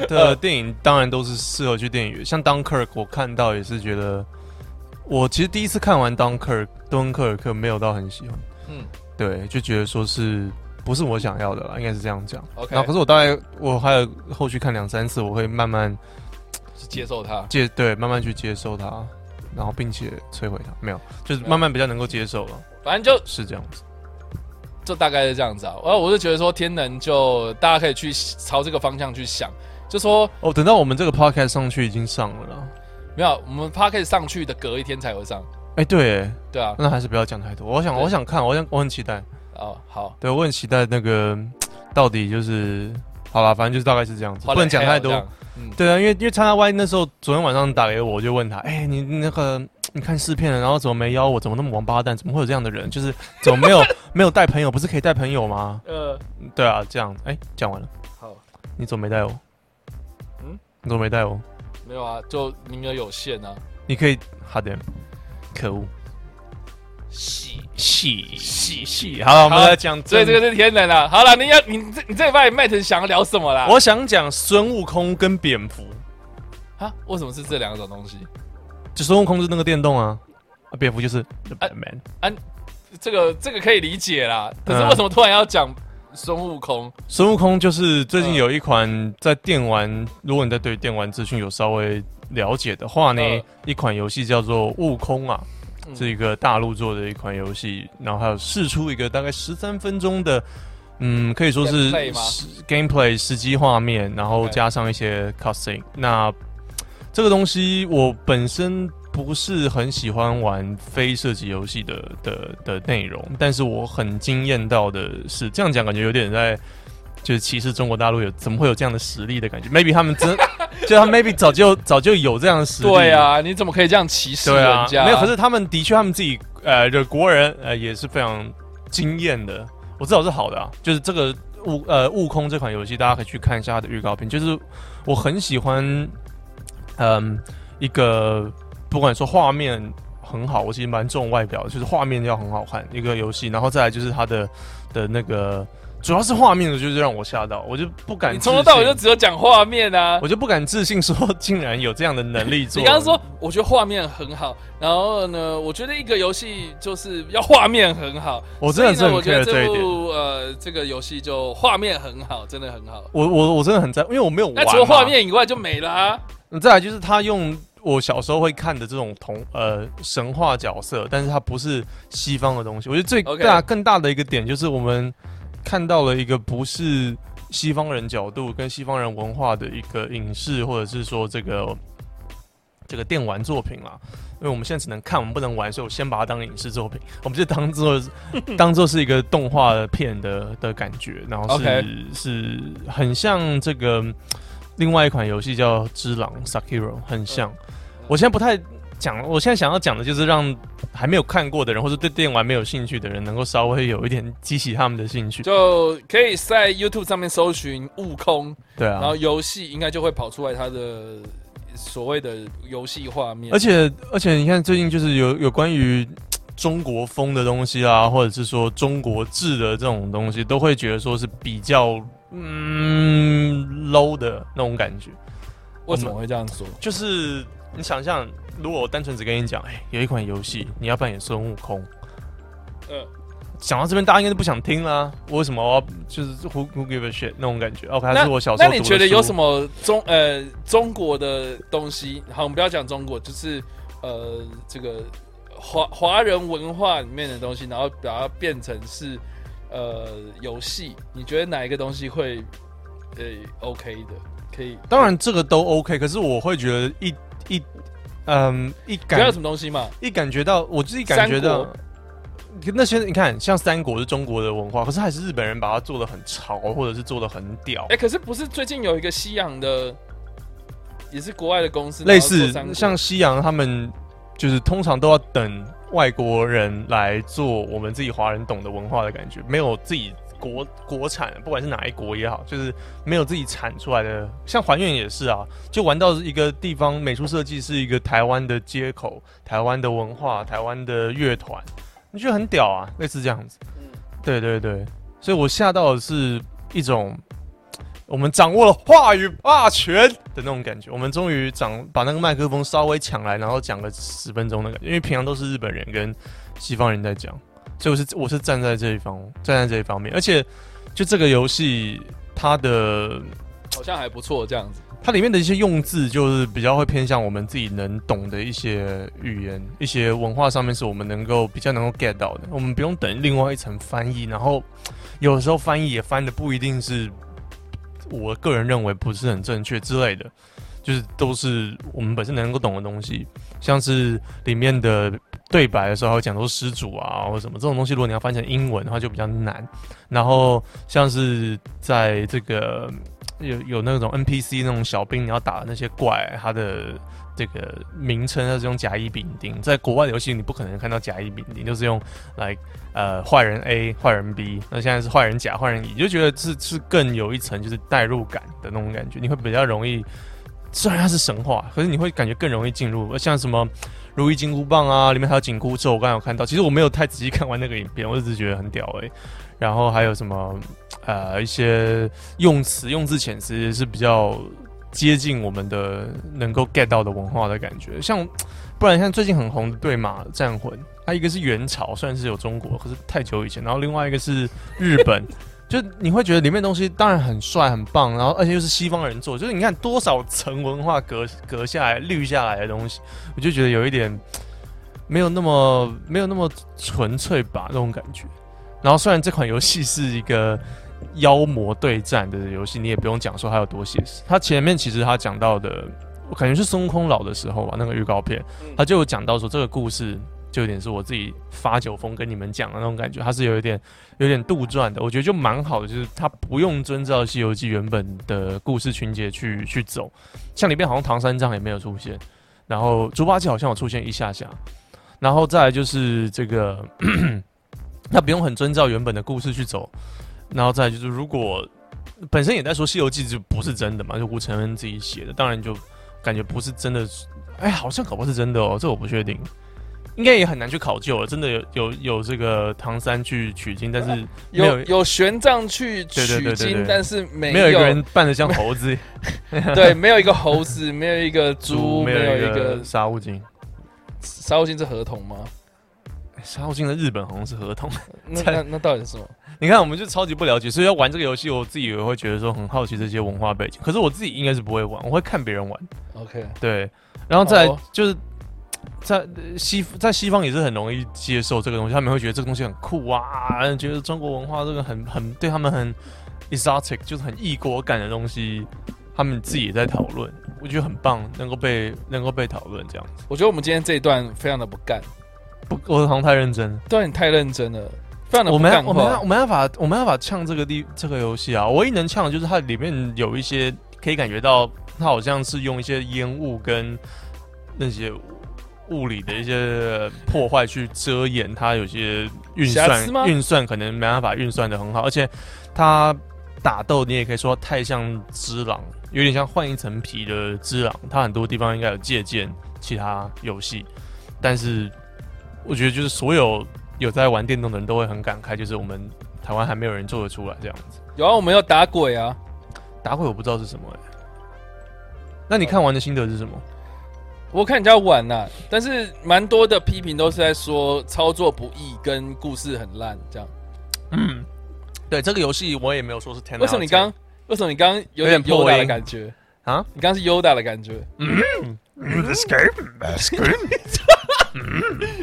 的电影当然都是适合去电影院，像《Dunkirk》，我看到也是觉得，我其实第一次看完《Dunkirk》，敦刻尔克没有到很喜欢，嗯，对，就觉得说是。不是我想要的啦，应该是这样讲。OK，然后可是我大概我还有后续看两三次，我会慢慢接受它，接对，慢慢去接受它，然后并且摧毁它。没有，就是慢慢比较能够接受了。反正就是这样子，就大概是这样子啊。然后我就觉得说，天能就大家可以去朝这个方向去想，就说哦，等到我们这个 podcast 上去已经上了啦。没有，我们 podcast 上去的隔一天才会上。哎，对，对啊，那还是不要讲太多。我想，我想看，我想，我很期待。哦，好，对，我很期待那个到底就是好了，反正就是大概是这样子，不能讲太多。嗯，对啊，因为因为叉叉 Y 那时候昨天晚上打给我，我就问他，哎、欸，你那个你看试片了，然后怎么没邀我？怎么那么王八蛋？怎么会有这样的人？就是 怎么没有没有带朋友？不是可以带朋友吗？呃，对啊，这样，哎、欸，讲完了。好，你怎么没带我？嗯，你怎么没带我？没有啊，就名额有限啊。你可以，好的，可恶。细细细细，好了，我们来讲，所以这个是天能了。好了，你要你这你这礼拜 Matt 想要聊什么啦？我想讲孙悟空跟蝙蝠啊，为什么是这两种东西？就孙悟空是那个电动啊，啊，蝙蝠就是 The Batman 啊，啊，这个这个可以理解啦。可是为什么突然要讲孙悟空？孙悟空就是最近有一款在电玩，如果你在对电玩资讯有稍微了解的话呢，一款游戏叫做悟空啊。是一个大陆做的一款游戏，然后还有试出一个大概十三分钟的，嗯，可以说是 gameplay 实机画面，然后加上一些 cutscene。那这个东西我本身不是很喜欢玩非射击游戏的的的内容，但是我很惊艳到的是，这样讲感觉有点在。就是歧视中国大陆有怎么会有这样的实力的感觉？Maybe 他们真，就他 Maybe 早就早就有这样的实力。对啊，你怎么可以这样歧视人家？啊、没有，可是他们的确他们自己呃的国人呃也是非常惊艳的。我至少是好的啊，就是这个悟呃悟空这款游戏，大家可以去看一下它的预告片。就是我很喜欢，嗯，一个不管说画面很好，我其实蛮重外表的，就是画面要很好看一个游戏，然后再来就是它的的那个。主要是画面的，就是让我吓到，我就不敢。从头到尾就只有讲画面啊，我就不敢自信说竟然有这样的能力做。你刚刚说，我觉得画面很好，然后呢，我觉得一个游戏就是要画面很好。我真的是很我觉得这部呃这个游戏就画面很好，真的很好。我我我真的很在，因为我没有玩。那除了画面以外就没了啊。再来就是他用我小时候会看的这种童呃神话角色，但是它不是西方的东西。我觉得最大更大的一个点就是我们看到了一个不是西方人角度跟西方人文化的一个影视，或者是说这个这个电玩作品啦。因为我们现在只能看，我们不能玩，所以我先把它当影视作品，我们就当做 当做是一个动画片的的感觉，然后是是很像这个另外一款游戏叫《只狼》（Sakiro），很像。我现在不太讲，我现在想要讲的就是让还没有看过的人，或者对电玩没有兴趣的人，能够稍微有一点激起他们的兴趣。就可以在 YouTube 上面搜寻“悟空”，对啊，然后游戏应该就会跑出来它的所谓的游戏画面。而且而且你看最近就是有有关于中国风的东西啊，或者是说中国制的这种东西，都会觉得说是比较嗯 low 的那种感觉。为什么会这样说？就是你想象，如果我单纯只跟你讲，哎，有一款游戏你要扮演孙悟空，呃，讲到这边大家应该都不想听啦。我为什么我要就是 who who give a shit 那种感觉？OK，还是我小时候那你觉得有什？么中呃中国的东西？好，我们不要讲中国，就是呃这个华华人文化里面的东西，然后把它变成是呃游戏。你觉得哪一个东西会呃 OK 的？可以？当然这个都 OK，可是我会觉得一一嗯一还感有什么东西嘛？一感觉到，我自己感觉到三那些你看，像三国是中国的文化，可是还是日本人把它做的很潮，或者是做的很屌哎、。可是不是最近有一个西洋的，也是国外的公司，类似像西洋，他们就是通常都要等外国人来做我们自己华人懂的文化的感觉，没有自己国国产，不管是哪一国也好，就是没有自己产出来的。像还愿也是啊，就玩到一个地方，美术设计是一个台湾的街口、台湾的文化、台湾的乐团，你觉得很屌啊，类似这样子。对对对，所以我吓到的是一种我们掌握了话语霸权的那种感觉。我们终于掌把那个麦克风稍微抢来，然后讲个十分钟的感觉。因为平常都是日本人跟西方人在讲，所以我是我是站在这一方，站在这一方面。而且就这个游戏，它的好像还不错，这样子。它里面的一些用字，就是比较会偏向我们自己能懂的一些语言、一些文化上面，是我们能够比较能够 get 到的。我们不用等另外一层翻译，然后有的时候翻译也翻的不一定是我个人认为不是很正确之类的，就是都是我们本身能够懂的东西，像是里面的对白的时候，讲说施主啊或什么这种东西，如果你要翻成英文的话就比较难。然后像是在这个。有有那种 NPC 那种小兵，你要打那些怪，他的这个名称它是用甲乙丙丁。在国外的游戏，你不可能看到甲乙丙丁，就是用来呃坏人 A 坏人 B，那现在是坏人甲坏人乙，就觉得是是更有一层就是代入感的那种感觉，你会比较容易。虽然它是神话，可是你会感觉更容易进入。像什么如意金箍棒啊，里面还有紧箍咒，我刚才有看到。其实我没有太仔细看完那个影片，我只是觉得很屌诶、欸。然后还有什么呃一些用词用字遣词是比较接近我们的能够 get 到的文化的感觉。像不然像最近很红的对马战魂，它一个是元朝，虽然是有中国，可是太久以前。然后另外一个是日本。就你会觉得里面东西当然很帅很棒，然后而且又是西方人做，就是你看多少层文化隔隔下来滤下来的东西，我就觉得有一点没有那么没有那么纯粹吧那种感觉。然后虽然这款游戏是一个妖魔对战的游戏，你也不用讲说它有多写实。它前面其实他讲到的，我感觉是孙悟空老的时候吧，那个预告片他就有讲到说这个故事。就有点是我自己发酒疯跟你们讲的那种感觉，它是有一点有点杜撰的，我觉得就蛮好的，就是它不用遵照《西游记》原本的故事情节去去走，像里面好像唐三藏也没有出现，然后猪八戒好像有出现一下下，然后再来就是这个，他不用很遵照原本的故事去走，然后再就是如果本身也在说《西游记》就不是真的嘛，就吴承恩自己写的，当然就感觉不是真的，哎，好像搞不是真的哦，这我不确定。应该也很难去考究了，真的有有有这个唐三去取经，但是有有有玄奘去取经，对对对对对但是没有没有一个人扮的像猴子，对，没有一个猴子，没有一个猪，没有一个沙悟净。沙悟净是合同吗？沙悟净的日本好像是合同。那那那到底是什么？你看，我们就超级不了解，所以要玩这个游戏，我自己也会觉得说很好奇这些文化背景。可是我自己应该是不会玩，我会看别人玩。OK，对。然后再就是在西在西方也是很容易接受这个东西，他们会觉得这个东西很酷啊，觉得中国文化这个很很对他们很 exotic，就是很异国感的东西，他们自己也在讨论，我觉得很棒，能够被能够被讨论这样子。我觉得我们今天这一段非常的不干，不，我好像太认真了。对你太认真了，非常的不干我没我没我没办法，我没办法呛这个地这个游戏啊！我唯一能呛的就是它里面有一些可以感觉到，它好像是用一些烟雾跟那些物理的一些破坏去遮掩它有些运算运算可能没办法运算的很好，而且它打斗你也可以说太像只狼，有点像换一层皮的只狼，它很多地方应该有借鉴其他游戏，但是我觉得就是所有。有在玩电动的人都会很感慨，就是我们台湾还没有人做得出来这样子。有啊，我们要打鬼啊，打鬼我不知道是什么哎、欸。那你看完的心得是什么？我看人家玩呐、啊，但是蛮多的批评都是在说操作不易，跟故事很烂这样。嗯，对，这个游戏我也没有说是 ten。为什么你刚？为什么你刚有点优打的感觉啊？你刚是优打的感觉。嗯 game.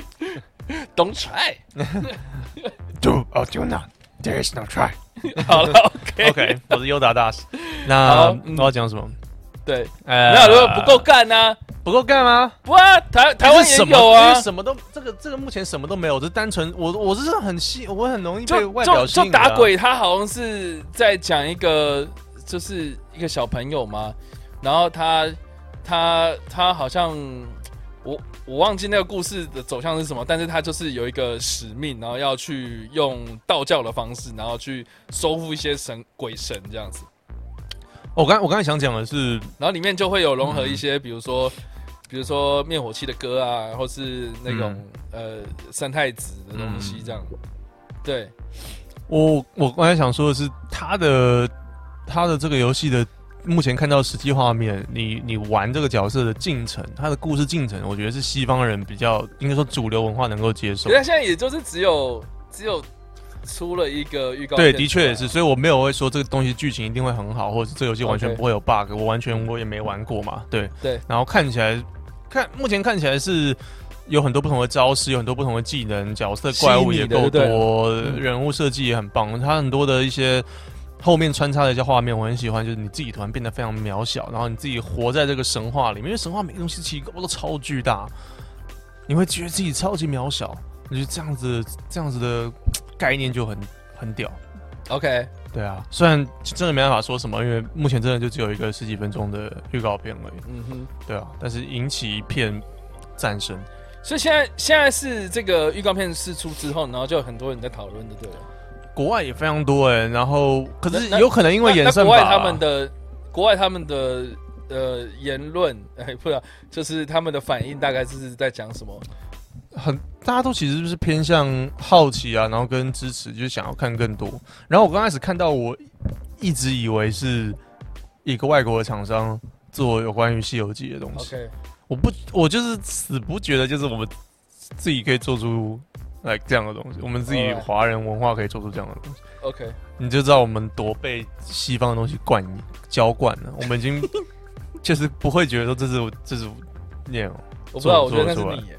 Don't try. Do or do not. There is no try. 好了，OK OK，我是优达大师。那我要讲什么？对，呃没有，如果不够干呢？不够干吗？不啊，台台湾也有啊，什么都这个这个目前什么都没有，是单纯我我是很细，我很容易被就外表就打鬼，他好像是在讲一个，就是一个小朋友嘛，然后他他他好像我我忘记那个故事的走向是什么，但是他就是有一个使命，然后要去用道教的方式，然后去收复一些神鬼神这样子。我刚我刚才想讲的是，然后里面就会有融合一些，比如说，比如说灭火器的歌啊，或是那种、呃三太子的东西这样。对，我我刚才想说的是，他的他的这个游戏的目前看到实际画面，你你玩这个角色的进程，他的故事进程，我觉得是西方人比较应该说主流文化能够接受。人家现在也就是只有只有。出了一个预告，对，的确也是，所以我没有会说这个东西剧情一定会很好，或者是这游戏完全不会有 bug. 我完全我也没玩过嘛，对对。然后看起来，看目前看起来是有很多不同的招式，有很多不同的技能，角色怪物也够多，人物设计也很棒。它很多的一些后面穿插的一些画面，我很喜欢，就是你自己突然变得非常渺小，然后你自己活在这个神话里面，因为神话每个东西其实都超巨大，你会觉得自己超级渺小。我觉得这样子这样子的概念就很很屌，OK，对啊，虽然真的没办法说什么，因为目前真的就只有一个十几分钟的预告片而已，嗯哼，对啊，但是引起一片战声，所以现在现在是这个预告片释出之后，然后就有很多人在讨论的，对了，国外也非常多哎，然后可是有可能因为演算法，国外他们的国外他们的呃言论，哎，不知道，就是他们的反应大概是在讲什么？很，大家都其实就是偏向好奇啊，然后跟支持，就是想要看更多。然后我刚开始看到，我一直以为是一个外国的厂商做有关于《西游记》的东西。我不，我就是死不觉得，就是我们自己可以做出来、like、这样的东西，我们自己华人文化可以做出这样的东西。OK，你就知道我们多被西方的东西灌浇灌了。我们已经 就是不会觉得说这是这是念，我不知道，我觉得那是你。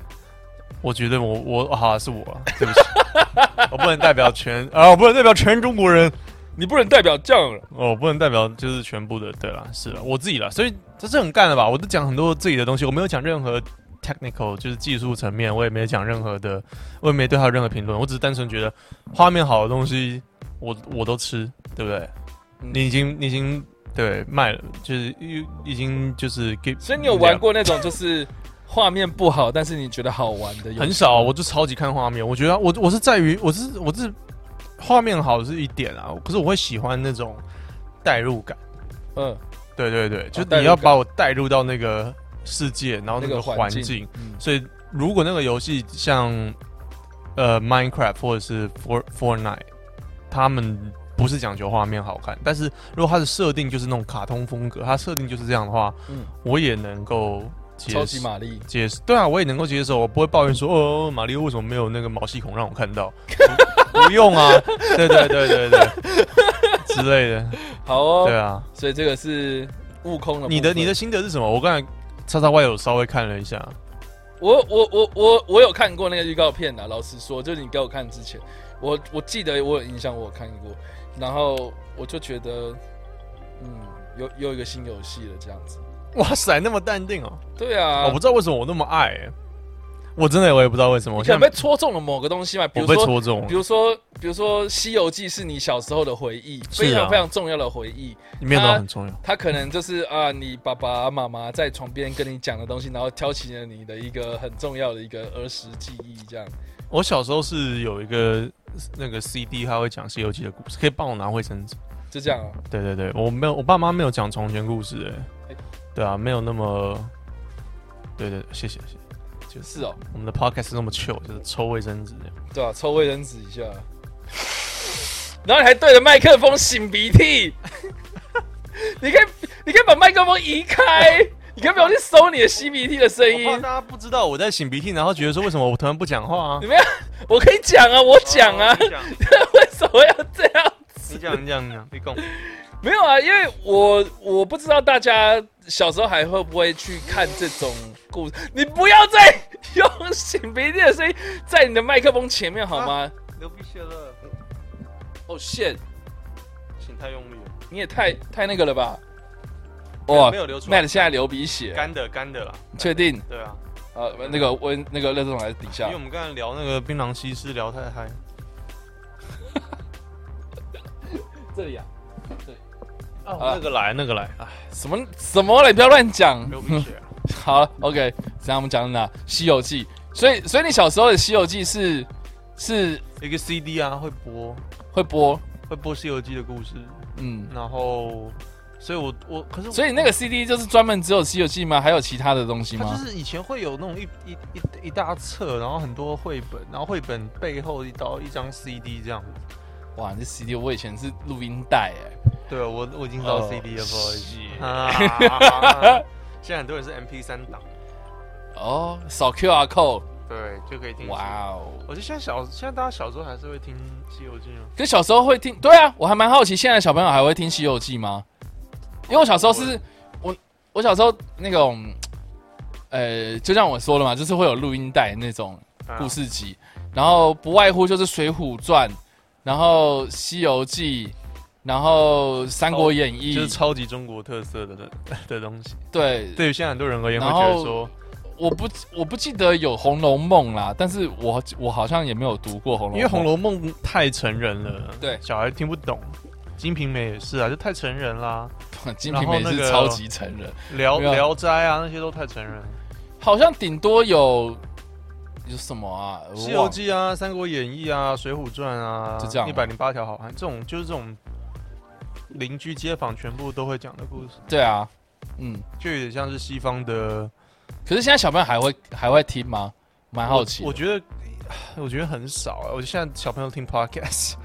我觉得我我好、啊、是我、啊，对不起，我不能代表全啊，我不能代表全中国人，你不能代表这样了，哦，我不能代表就是全部的，对啦，是了，我自己了，所以这是很干的吧？我都讲很多自己的东西，我没有讲任何 technical，就是技术层面，我也没有讲任何的，我也没对他有任何评论，我只是单纯觉得画面好的东西我，我我都吃，对不对？嗯、你已经你已经对卖了，就是已已经就是给，所以你有玩过那种就是。画面不好，但是你觉得好玩的很少，我就超级看画面。我觉得我我是在于我是我是画面好是一点啊，可是我会喜欢那种代入感。嗯，对对对，就你要把我带入到那个世界，然后那个环境，境。所以如果那个游戏像呃 Minecraft 或者是 For Fortnite，他们不是讲求画面好看，但是如果它的设定就是那种卡通风格，它设定就是这样的话，嗯，我也能够。超级玛丽，解释对啊，我也能够接受，我不会抱怨说哦，玛丽为什么没有那个毛细孔让我看到？不用啊，对对对对对之类的。好哦，对啊，所以这个是悟空的。你的你的心得是什么？我刚才叉叉 Y 有稍微看了一下，我我我我我有看过那个预告片啊。老实说，就是你给我看之前，我我记得我有印象，我有看过，然后我就觉得，嗯，有又一个新游戏了这样子。哇塞，那么淡定哦。对啊，我不知道为什么我那么爱、欸。我真的我也不知道为什么，我现在被戳中了某个东西嘛？比如说，戳中比如说，比如说《西游记》是你小时候的回忆，非常非常重要的回忆。里面都很重要。他可能就是啊，你爸爸妈妈在床边跟你讲的东西，然后挑起了你的一个很重要的一个儿时记忆。这样。我小时候是有一个那个 CD，他会讲《西游记》的故事，可以帮我拿卫生纸。就这样啊？对对对，我没有，我爸妈没有讲从前故事，哎，对啊，没有那么，对对，谢谢谢谢。就是哦，我们的 podcast 是那么 chill，就是抽卫生纸，对啊，抽卫生纸一下，然后你还对着麦克风擤鼻涕，你可以，你可以把麦克风移开，你可以不要去收你的吸鼻涕的声音。我怕大家不知道我在擤鼻涕，然后觉得说为什么我突然不讲话啊？你们，我可以讲啊，我讲啊，为什么要这样子？你讲，你讲，你讲，你讲。没有啊，因为我我不知道大家小时候还会不会去看这种故事。你不要再用擤鼻涕的声音在你的麦克风前面好吗？啊、流鼻血了！哦、oh,，shit！擤太用力了，你也太太那个了吧？哇，没有流出来。Matt 现在流鼻血，干的干的啦。确定？对啊。啊，那个温那个热水桶还是底下。因为我们刚才聊那个槟榔西施聊太嗨。这里啊。啊，那个来，那个来，哎，什么什么嘞不要乱讲。好 OK，这样我们讲哪？《西游记》。所以，所以你小时候的《西游记》是是一个 CD 啊，会播，会播，会播《西游记》的故事。嗯，然后，所以我我可是，所以那个 CD 就是专门只有《西游记》吗？还有其他的东西吗？就是以前会有那种一一一一大册，然后很多绘本，然后绘本背后一刀一张 CD 这样子。哇，这 CD 我以前是录音带哎。对，我我已经到 CD 了，不好意思。现在很多人是 MP 三档。哦，扫 QR code，对，就可以听。哇哦！我觉得现在小，现在大家小时候还是会听《西游记》吗？跟小时候会听，对啊，我还蛮好奇，现在小朋友还会听《西游记》吗？因为我小时候是，我我小时候那种，呃，就像我说的嘛，就是会有录音带那种故事集，然后不外乎就是《水浒传》，然后《西游记》。然后《三国演义》就是超级中国特色的的 的东西。对，对于现在很多人而言，会觉得说，我不我不记得有《红楼梦》啦，但是我我好像也没有读过《红楼梦》，因为《红楼梦》太成人了，对，小孩听不懂。《金瓶梅》也是啊，就太成人啦，《金瓶梅》是超级成人，《聊聊斋》啊那些都太成人。好像顶多有有什么啊，《西游记》啊，《三国演义》啊，《水浒传》啊，就这样，一百零八条好汉，这种就是这种。邻居街坊全部都会讲的故事，对啊，嗯，就有点像是西方的。可是现在小朋友还会还会听吗？蛮好奇我。我觉得，我觉得很少啊。我觉得现在小朋友听 podcast，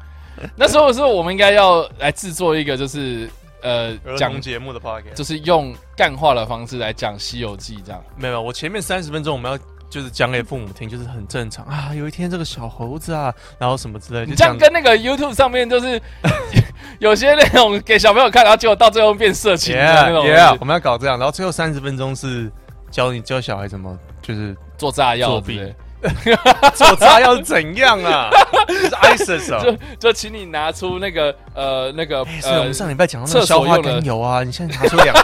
那时候是我们应该要来制作一个，就是呃，讲节目的 podcast，就是用干话的方式来讲《西游记》这样。没有，我前面三十分钟我们要。就是讲给父母听，就是很正常啊。有一天这个小猴子啊，然后什么之类的，你这样跟那个 YouTube 上面就是 有些那种给小朋友看，然后结果到最后变色情的那种。Yeah, yeah, 我们要搞这样，然后最后三十分钟是教你教小孩怎么就是做炸药作弊。做炸药是怎样啊？就是 ISIS 啊，就就请你拿出那个呃那个，是我们上礼拜讲到那个消化甘油啊，你现在拿出两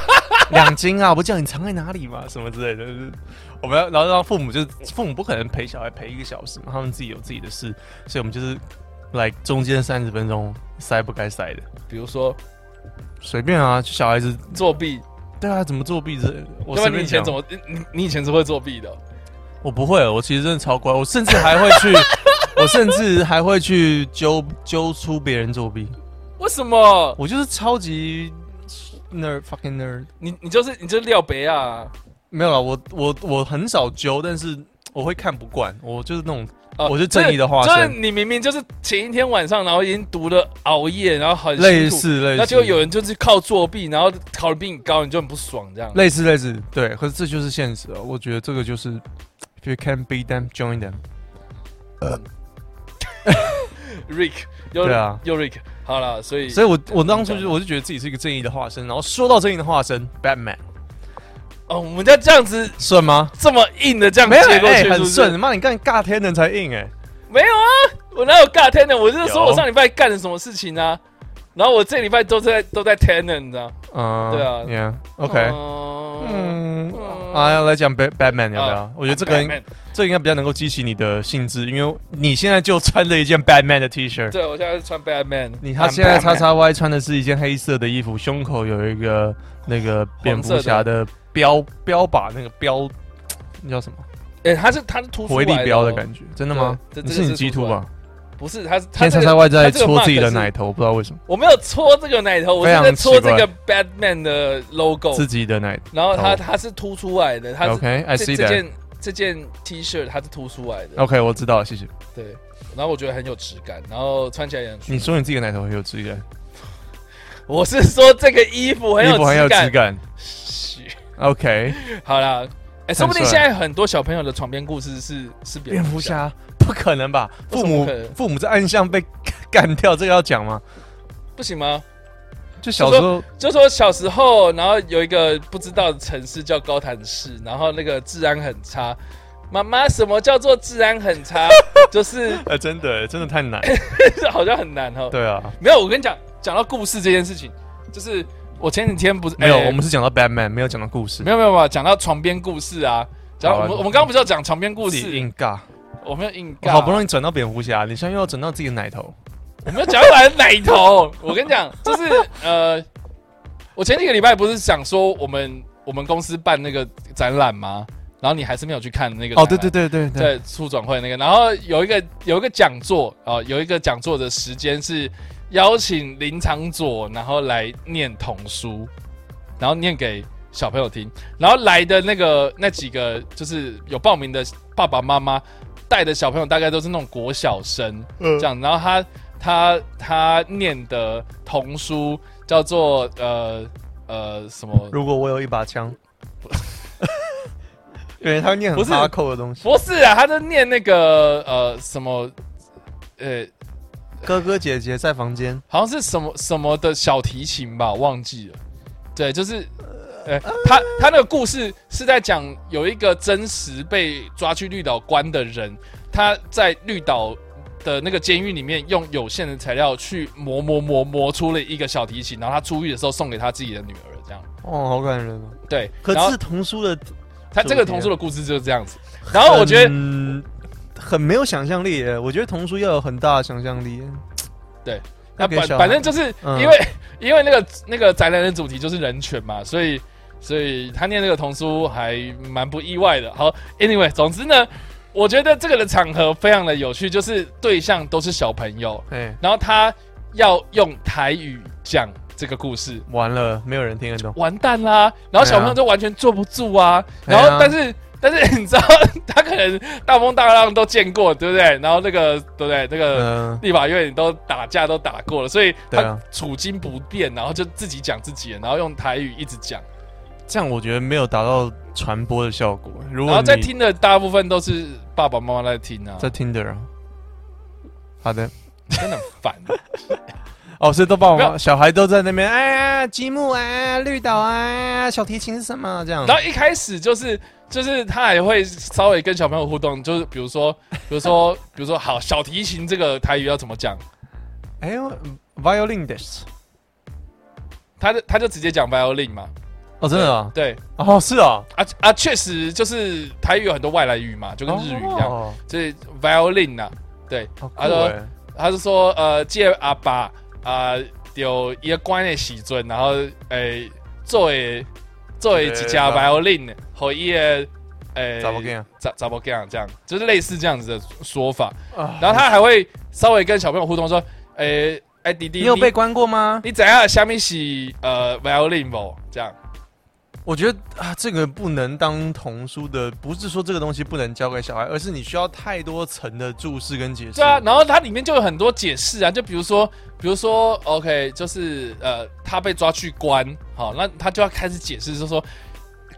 两斤啊，不叫你藏在哪里嘛，什么之类的。我们要，然后让父母就是父母不可能陪小孩陪一个小时嘛，他们自己有自己的事，所以我们就是来中间三十分钟塞不该塞的，比如说随便啊，小孩子作弊，对啊，怎么作弊这？我随便以前怎么你你以前是会作弊的？我不会，我其实真的超乖，我甚至还会去，我甚至还会去揪揪出别人作弊。为什么？我就是超级 nerd fucking nerd，你你就是你就是廖北啊。没有啊，我我我很少揪，但是我会看不惯，我就是那种，呃、我是正义的化身。就是你明明就是前一天晚上，然后已经读了熬夜，然后很类似类似，那就有人就是靠作弊，然后考的比你高，你就很不爽这样。类似类似，对，可是这就是现实啊，我觉得这个就是，If you can beat them, join them。呃，Rick，又对啊，又 Rick，好了，所以，所以我我当初就我就觉得自己是一个正义的化身，然后说到正义的化身，Batman。哦，我们家这样子顺吗？这么硬的这样没有，哎、接过去，很顺。是不是妈，你干尬天人才硬哎、没有啊，我哪有尬 ten 的？我就是说我上礼拜干了什么事情啊，然后我这礼拜都在都在 ten 呢，你知道？嗯，对啊，Yeah，OK，、嗯啊，要来讲 Bad Batman 要不要？啊我觉得这个这个应该比较能够激起你的兴致，因为你现在就穿着一件 Batman 的 T 恤。对，我现在是穿 Batman，你他现在叉叉 Y 穿的是一件黑色的衣服，胸口有一个那个蝙蝠侠的标标靶，那个标那叫什么？哎，它是他是突出回力来的感觉，真的吗？对这这个是你 G 突出来突吧？不是，他是他现在叉叉这个 Y 在他这个戳自己的奶头，不知道为什么，我没有搓这个奶头，我是在搓这个 Batman 的 logo，自己的奶。然后它它是凸出来的，它是 OK，I 这 see 这。件这件 T 恤它是凸出来的，OK，我知道了，谢谢。对，然后我觉得很有质感，然后穿起来也很。你说你自己的奶头很有质感，我是说这个衣服很有衣服很有质感。OK，好了，哎，说不定现在很多小朋友的床边故事是是蝙蝠侠 不可能吧？父母父母在暗巷被 干掉，这个要讲吗？不行吗？就小时候就说小时候，然后有一个不知道的城市叫高谭市，然后那个治安很差。妈妈，什么叫做治安很差？就是呃，真的真的太难。好像很难哦。对啊，没有，我跟你讲，讲到故事这件事情，就是我前几天不是没有，欸我们是讲到 Batman，没有讲到故事没。有没有没有讲到床边故事啊。讲我们我们刚刚不是要讲床边故事？硬尬，我没有硬尬，好不容易转到蝙蝠侠，你现在又要转到自己的奶头。我没有讲到来奶头。我跟你讲，就是呃，我前几个礼拜不是想说我们我们公司办那个展览吗？然后你还是没有去看那个哦，对对对对对，在促转会那个，然后有一个有一个讲座啊，有一个讲座的时间是邀请林长佐，然后来念童书，然后念给小朋友听，然后来的那个那几个就是有报名的爸爸妈妈带的小朋友，大概都是那种国小生，嗯这样，然后他他他念的童书叫做呃呃什么？如果我有一把枪，因为他念很不是哈扣的东西。不是啊，他在念那个呃什么呃。哥哥姐姐在房间，好像是什么什么的小提琴吧，忘记了。对，就是，呃，他他那个故事是在讲有一个真实被抓去绿岛关的人，他在绿岛的那个监狱里面用有限的材料去磨磨磨磨出了一个小提琴，然后他出狱的时候送给他自己的女儿，这样。哦，好感人哦。对，可是童书的，他这个童书的故事就是这样子。然后我觉得，嗯，很没有想象力耶。我觉得童书要有很大的想象力耶。对，那反反正就是嗯因为、因为那个那个宅男的主题就是人权嘛，所以所以他念那个童书还蛮不意外的。好，anyway，总之呢，我觉得这个的场合非常的有趣，就是对象都是小朋友，哎，然后他要用台语讲这个故事，完了，没有人听得懂。完蛋啦！然后小朋友就完全坐不住啊，然后但是。但是你知道，他可能大风大浪都见过，对不对？然后那个，对不对？那个。嗯，立法院都打架都打过了，所以他处境不变，然后就自己讲自己的，然后用台语一直讲，这样我觉得没有达到传播的效果。如然后在听的大部分都是爸爸妈妈在听啊，在听的人，好的。真的很烦。哦，所以都爸爸妈妈小孩都在那边，哎呀，积木啊，绿岛啊，小提琴是什么？这样。然后一开始就是就是他还会稍微跟小朋友互动，就是比如说 比如说比如说好小提琴这个台语要怎么讲，哎呦，violin this。他就他就直接讲 violin 嘛，哦，真的啊？对哦，是啊，啊啊，确实就是台语有很多外来语嘛，就跟日语一样，哦。就是 violin 啊，对，他说哎。他是说，呃，借阿爸啊，有一个关的时阵，然后诶，做诶做诶一只 violin，和一个诶，查某囝查查某囝这样，就是类似这样子的说法。啊然后他还会稍微跟小朋友互动，说，诶，诶弟弟，你有被关过吗？你怎样？下面是呃 violin 不？这样，我觉得啊，这个不能当童书的，不是说这个东西不能教给小孩，而是你需要太多层的注释跟解释。对啊，然后它里面就有很多解释啊，就比如说，比如说，OK，就是呃，他被抓去关，好，那他就要开始解释，就是说。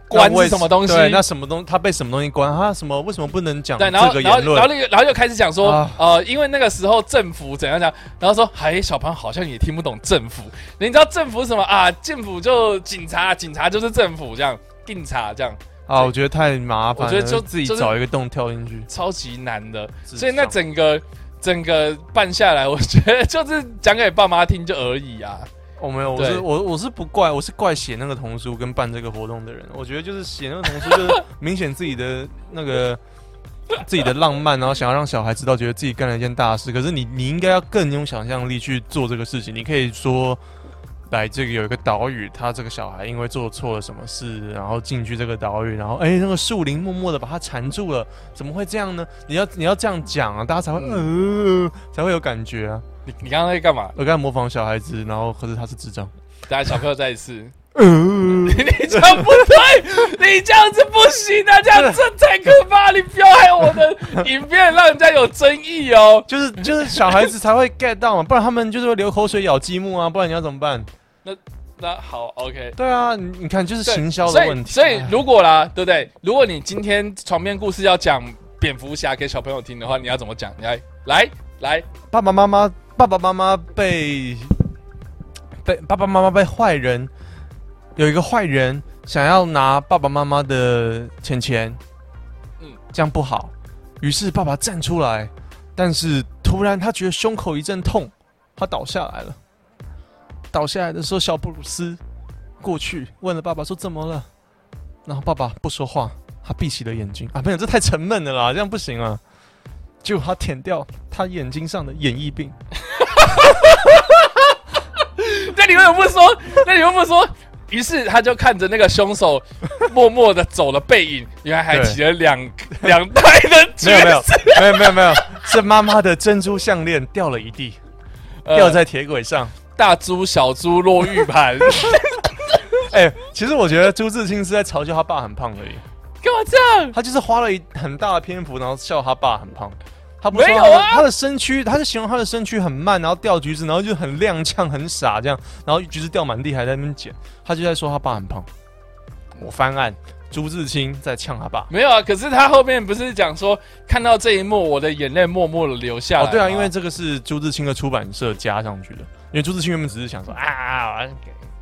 关是什么东西？对，那什么东他被什么东西关？他什么为什么不能讲对，然后这个然后然后？然后又然后又开始讲说，啊呃，因为那个时候政府怎样讲，然后说，哎，小朋友好像也听不懂政府，你知道政府什么啊？政府就警察，警察就是政府这样。警察这样，啊，我觉得太麻烦了，我觉得就自己找一个洞跳进去。超级难的。所以那整个整个办下来，我觉得就是讲给爸妈听就而已啊。我没有，我是我我是不怪，我是怪写那个童书跟办这个活动的人。我觉得就是写那个童书，就是 明显自己的那个自己的浪漫，然后想要让小孩知道，觉得自己干了一件大事。可是你你应该要更用想象力去做这个事情。你可以说，来这个有一个岛屿，他这个小孩因为做错了什么事，然后进去这个岛屿，然后哎、那个树林默默的把他缠住了，怎么会这样呢？你要你要这样讲啊，大家才会呃才会有感觉啊。你你刚刚在干嘛？我刚才模仿小孩子，然后可是他是智障。大家小朋友再一次。呃，你这样不对，你这样子不行啊！这样这太可怕，你不要害我的影片让人家有争议哦。就是就是小孩子才会 get 到嘛，不然他们就是会流口水咬积木啊，不然你要怎么办？那那好，OK。对啊，你你看就是行销的问题。所以哎如果啦，对不对？如果你今天床边故事要讲蝙蝠侠给小朋友听的话，你要怎么讲？你来来来，爸爸妈妈爸爸妈妈被被爸爸妈妈被坏人有一个坏人想要拿爸爸妈妈的钱钱，嗯嗯，这样不好。于是爸爸站出来，但是突然他觉得胸口一阵痛，他倒下来了。倒下来的时候，小布鲁斯过去问了爸爸说：“怎么了？”然后爸爸不说话，他闭起了眼睛。啊，没有，这太沉闷了啦，这样不行啊。结果他舔掉他眼睛上的眼翳病。那你为什么不说？那你为什么不说？于是他就看着那个凶手 默默的走了背影，原来还骑了两两袋的没有没有没有没有没有，是妈妈的珍珠项链掉了一地，呃掉在铁轨上。大猪小猪落玉盘，哎、其实我觉得朱自清是在嘲笑他爸很胖而已，干嘛这样？他就是花了一很大的篇幅，然后笑他爸很胖。他不是没有啊说他的身躯，他是形容他的身躯很慢，然后掉橘子，然后就很踉跄、很傻这样，然后橘子掉满地，还在那边捡。他就在说他爸很胖。我翻案，朱自清在呛他爸。没有啊，可是他后面不是讲说，看到这一幕，我的眼泪默默的流下来。哦，对啊，因为这个是朱自清的出版社加上去的。因为朱自清原本只是想说啊，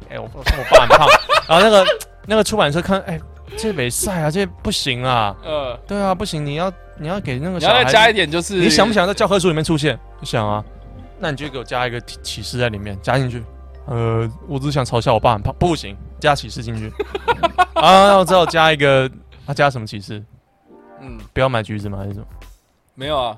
哎、我我我爸很胖，然后那个那个出版社看，哎、这没赛啊，这不行啊，呃，对啊，不行，你要你要给那个你要再小孩加一点，就是你想不想在教科书里面出现？不想啊，那你就给我加一个启启示在里面，加进去。呃，我只是想嘲笑我爸很胖，不行，加启示进去。啊，那我只好加一个，他、啊、加什么启示？嗯，不要买橘子吗？还是什么？没有啊，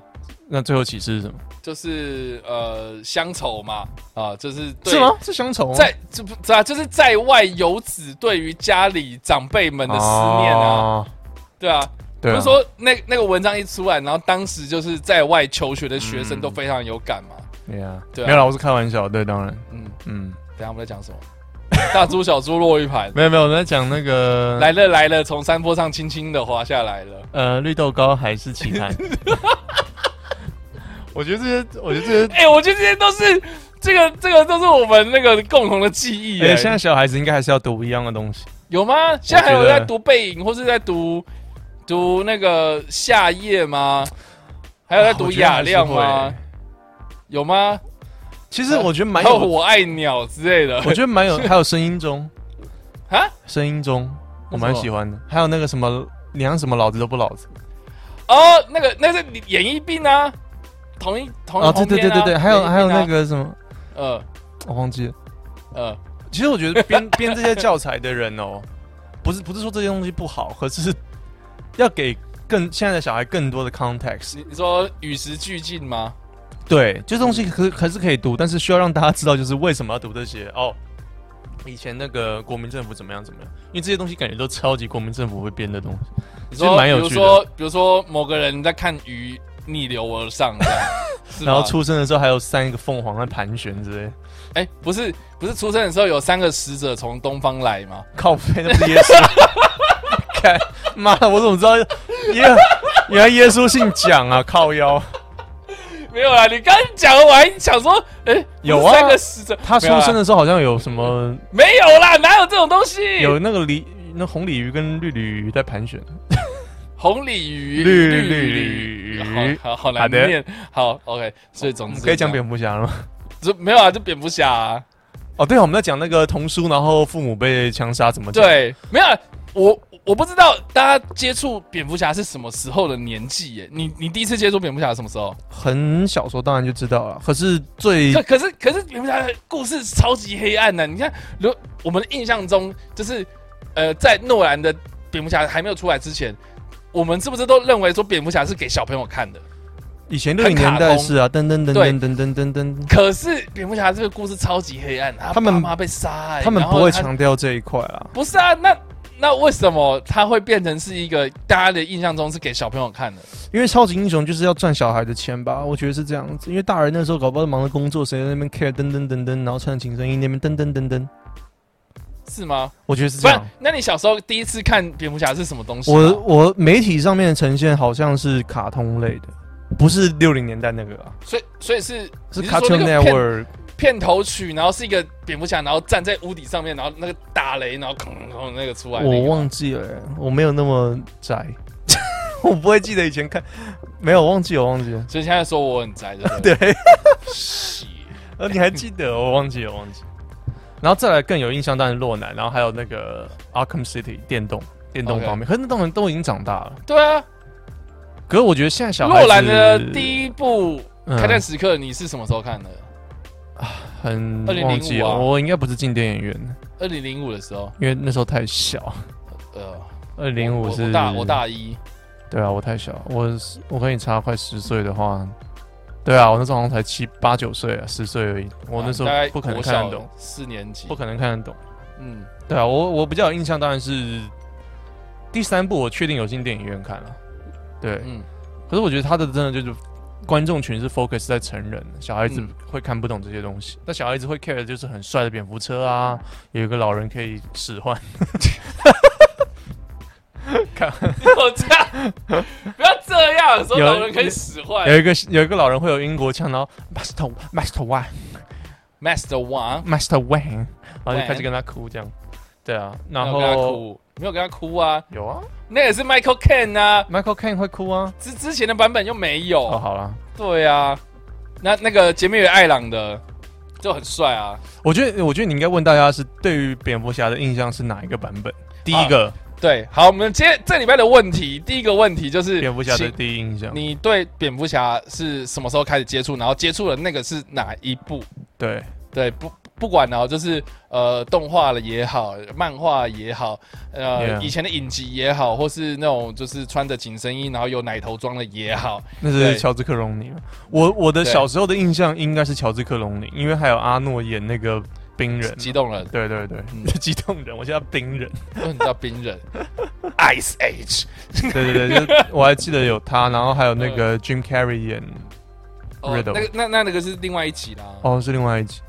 那最后启示是什么？就是呃乡愁嘛，啊，就是对是吗？是乡愁吗？在这不是啊，就是在外游子对于家里长辈们的思念啊，哦对啊，对啊不是说那那个文章一出来，然后当时就是在外求学的学生都非常有感嘛，对啊，对啊没有啦，我是开玩笑，对，当然，嗯，嗯，等一下我们在讲什么？大猪小猪落一盘，没有没有，我们在讲那个来了来了，从山坡上轻轻的滑下来了。呃绿豆糕还是奇谈。我觉得这些，我觉得这些，哎、我觉得这些都是这个这个都是我们那个共同的记忆、哎，哎，现在小孩子应该还是要读一样的东西。有吗？现在还有在读背影，或是在读读那个夏夜吗？还有在读雅量吗会？有吗？其实我觉得蛮有，我爱鸟之类的。我觉得蛮有，还有声音中，啊，声音中我蛮喜欢的。还有那个什么，你养什么老子都不老子。哦，那个那是演艺病啊，同一同一哦，对对对对对，还有还有那，个什么，同篇啊我忘记了。呃呃，其实我觉得编 编这些教材的人哦，不是不是说这些东西不好，可是要给更现在的小孩更多的 context。你你说与时俱进吗？对，这东西可还是可以读，但是需要让大家知道，就是为什么要读这些哦。以前那个国民政府怎么样怎么样，因为这些东西感觉都超级国民政府会编的东西。你说，蛮有趣的比如说，比如说某个人在看鱼逆流而上这样，然后出生的时候还有三个凤凰在盘旋之类，哎、不是不是出生的时候有三个使者从东方来吗？靠背那不是耶稣？看妈的，我怎么知道耶？原来耶稣姓蒋啊，靠腰。没有啦，你刚讲我还想说，哎、有啊三个使者，他出生的时候好像有什么没有啦，哪有这种东西？有那个鲤那红鲤鱼跟绿鲤鱼在盘旋。红鲤鱼、绿鲤鲤鱼好好好难念。好，OK，所以总之可以讲，蝙蝠侠了吗？这没有啊，就蝙蝠侠啊。哦，对啊，我们在讲那个童书，然后父母被枪杀怎么讲？对，没有啊我我不知道大家接触蝙蝠侠是什么时候的年纪耶？你你第一次接触蝙蝠侠什么时候？很小时候当然就知道了，可是最可可是可是蝙蝠侠的故事超级黑暗的。你看，如我们的印象中，就是呃，在诺兰的蝙蝠侠还没有出来之前，我们是不是都认为说蝙蝠侠是给小朋友看的？以前六零年代是啊，噔噔噔噔噔噔噔噔。可是蝙蝠侠这个故事超级黑暗，他们妈被杀，欸，他们不会强调这一块啊。不是啊，那那为什么他会变成是一个大家的印象中是给小朋友看的？因为超级英雄就是要赚小孩的钱吧？我觉得是这样子。因为大人那时候搞不好忙着工作，谁在那边 care 噔噔噔噔，然后唱紧身衣那边噔噔噔噔，是吗？我觉得是这样。那你小时候第一次看蝙蝠侠是什么东西？我我媒体上面的呈现好像是卡通类的。不是六零年代那个啊，所以所以是是 Cartoon Network 片头曲，然后是一个蝙蝠侠，然后站在屋顶上面，然后那个打雷，然后哐哐那个出来。我忘记了，我没有那么宅，我不会记得以前看，没有忘记，我忘记了。所以现在说我很宅的，对，呃，你还记得？我忘记了，忘记。然后再来更有印象，当然洛南，然后还有那个 Arkham City 电动电动方面，可是那动人都已经长大了。对啊。可是我觉得现在小孩子，诺兰的第一部《开战时刻》，你是什么时候看的？啊，很忘记了。我应该不是进电影院。二零零五的时候，因为那时候太小。呃，二零零五是大我大一。对啊，我太小。我我跟你差快十岁的话，对啊，我那时候好像才七八九岁啊，十岁而已。我那时候不可能看得懂，四年级不可能看得懂。嗯，对啊，我我比较有印象，当然是第三部，我确定有进电影院看了。对，嗯，可是我觉得他的真的就是观众群是 focus 在成人，小孩子会看不懂这些东西。那、嗯、小孩子会 care 的就是很帅的蝙蝠车啊，有一个老人可以使唤。看，我这样，不要这样说，老人可以使坏。有一个有一个老人会有英国腔，然后 Master Master One，Master One，Master Wayne，然后就开始跟他哭这样。对啊，然后没有跟他哭啊，有啊。那也是 Michael Caine 啊，Michael Caine 会哭啊，之之前的版本又没有。哦，好了，对啊，那那个杰米尔艾朗的就很帅啊。我觉得，我觉得你应该问大家是对于蝙蝠侠的印象是哪一个版本？第一个，对，好，我们接这礼拜的问题，第一个问题就是蝙蝠侠的第一印象。你对蝙蝠侠是什么时候开始接触？然后接触的那个是哪一部？对，对，不。不管呢，就是呃，动画了也好，漫画也好，呃.以前的影集也好，或是那种就是穿着紧身衣然后有奶头装的也好，那是乔治克隆尼。我我的小时候的印象应该是乔治克隆尼，因为还有阿诺演那个冰人，激动人，对对对，激动人，我叫冰人，你叫冰人，Ice Age，对对对，就我还记得有他，然后还有那个 Jim Carrey 演 Riddle，那个那那那个是另外一集啦，哦，是另外一集。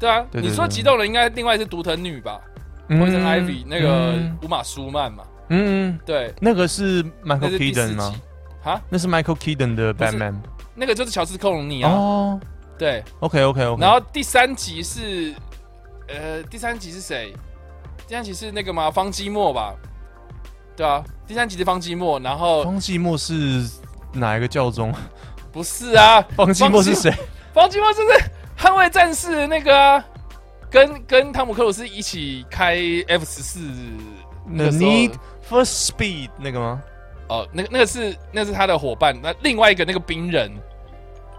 对啊，你说激动人应该另外是独藤女吧？Poison Ivy 那个乌马舒曼嘛？嗯，对，那个是 Michael Keaton 吗？哈，那是 Michael Keaton 的 Batman，那个就是乔治克隆尼啊。哦，对，OK OK OK。然后第三集是，呃，第三集是谁？第三集是那个吗？方基墨吧？对啊，第三集是方基墨。然后方寂寞是哪一个教宗？不是啊，方寂寞是谁？方寂寞是不是？捍卫战士那个啊，跟跟汤姆克鲁斯一起开 F 十四，The Need for Speed 那个吗？哦，那个那个是那是他的伙伴，那另外一个那个冰人，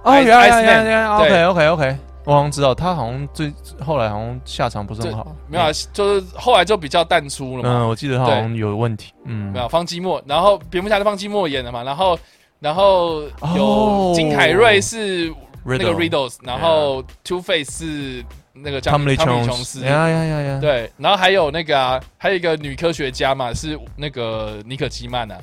哦，呀呀呀呀，OK OK OK，我好像知道他好像最后来好像下场不是很好，没有，啊就是后来就比较淡出了嘛。嗯，我记得他好像有问题，嗯，没有方基莫，然后蝙蝠侠的方基莫演的嘛，然后然后有金凯瑞是。那个 Riddles，然后 Two Face 是那个汤姆·琼斯，呀呀呀呀，对，然后还有那个啊，还有一个女科学家嘛，是那个尼可基曼啊。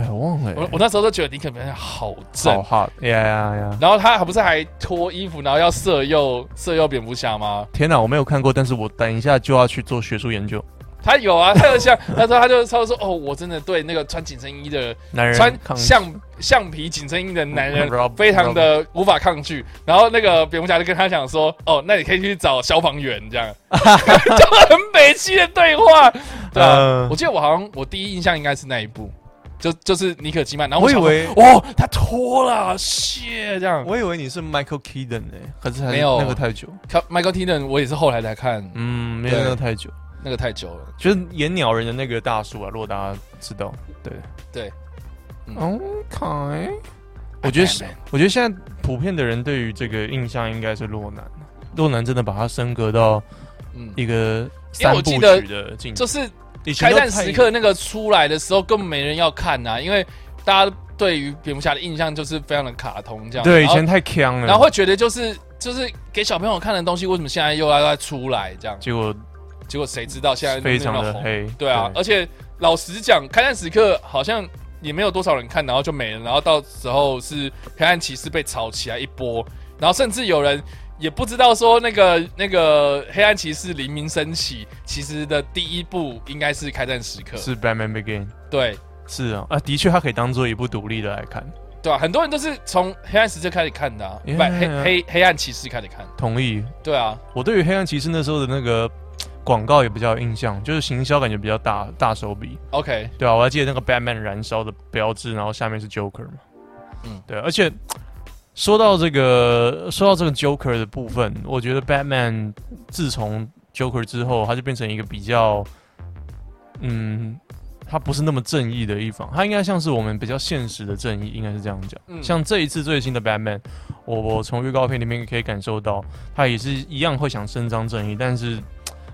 哎，我忘了，我我那时候都觉得妮可基曼好正，好呀呀呀。然后他还不是还脱衣服，然后要色诱色诱蝙蝠侠吗？天哪，我没有看过，但是我等一下就要去做学术研究。他有啊，他有像他说，他就他就说，哦，我真的对那个穿紧身衣的男人，穿橡橡皮紧身衣的男人 非常的无法抗拒。然后那个蝙蝠侠就跟他讲说，哦，那你可以去找消防员这样，就很美气的对话。对啊，我记得我好像我第一印象应该是那一部，就就是尼可基曼。然后我以为哦，他脱了谢这样，我以为你是 Michael Keaton 呢，可是没有那个太久。Michael Keaton 我也是后来才看，嗯，没有那个太久。那个太久了。就是演鸟人的那个大叔啊，如果大家知道，对对嗯，OK。我觉得是，我觉得现在普遍的人对于这个印象应该是洛南，洛南真的把它升格到嗯，一个三部曲的就是以前开战时刻那个出来的时候，根本没人要看呐、啊，因为大家对于蝙蝠侠的印象就是非常的卡通这样。对，以前太锵了，然后会觉得就是就是给小朋友看的东西，为什么现在又要再出来这样？结果结果谁知道现在非常的黑。对啊，对而且老实讲，开战时刻好像。也没有多少人看，然后就没了。然后到时候是黑暗骑士被炒起来一波，然后甚至有人也不知道说那个那个黑暗骑士黎明升起，其实的第一部应该是开战时刻，是 Batman Begin。对，是啊，啊，的确，它可以当做一部独立的来看。对啊，很多人都是从黑暗时刻开始看的、啊，yeah, 不黑黑黑暗骑士开始看。同意。对啊，我对于黑暗骑士那时候的那个。广告也比较有印象，就是行销感觉比较大大手笔。OK，对啊，我还记得那个 Batman 燃烧的标志，然后下面是 Joker 嘛。嗯，对。而且说到这个，说到这个 Joker 的部分，我觉得 Batman 自从 Joker 之后，他就变成一个比较，嗯，他不是那么正义的一方，他应该像是我们比较现实的正义，应该是这样讲。嗯，像这一次最新的 Batman，我我从预告片里面可以感受到，他也是一样会想伸张正义，但是。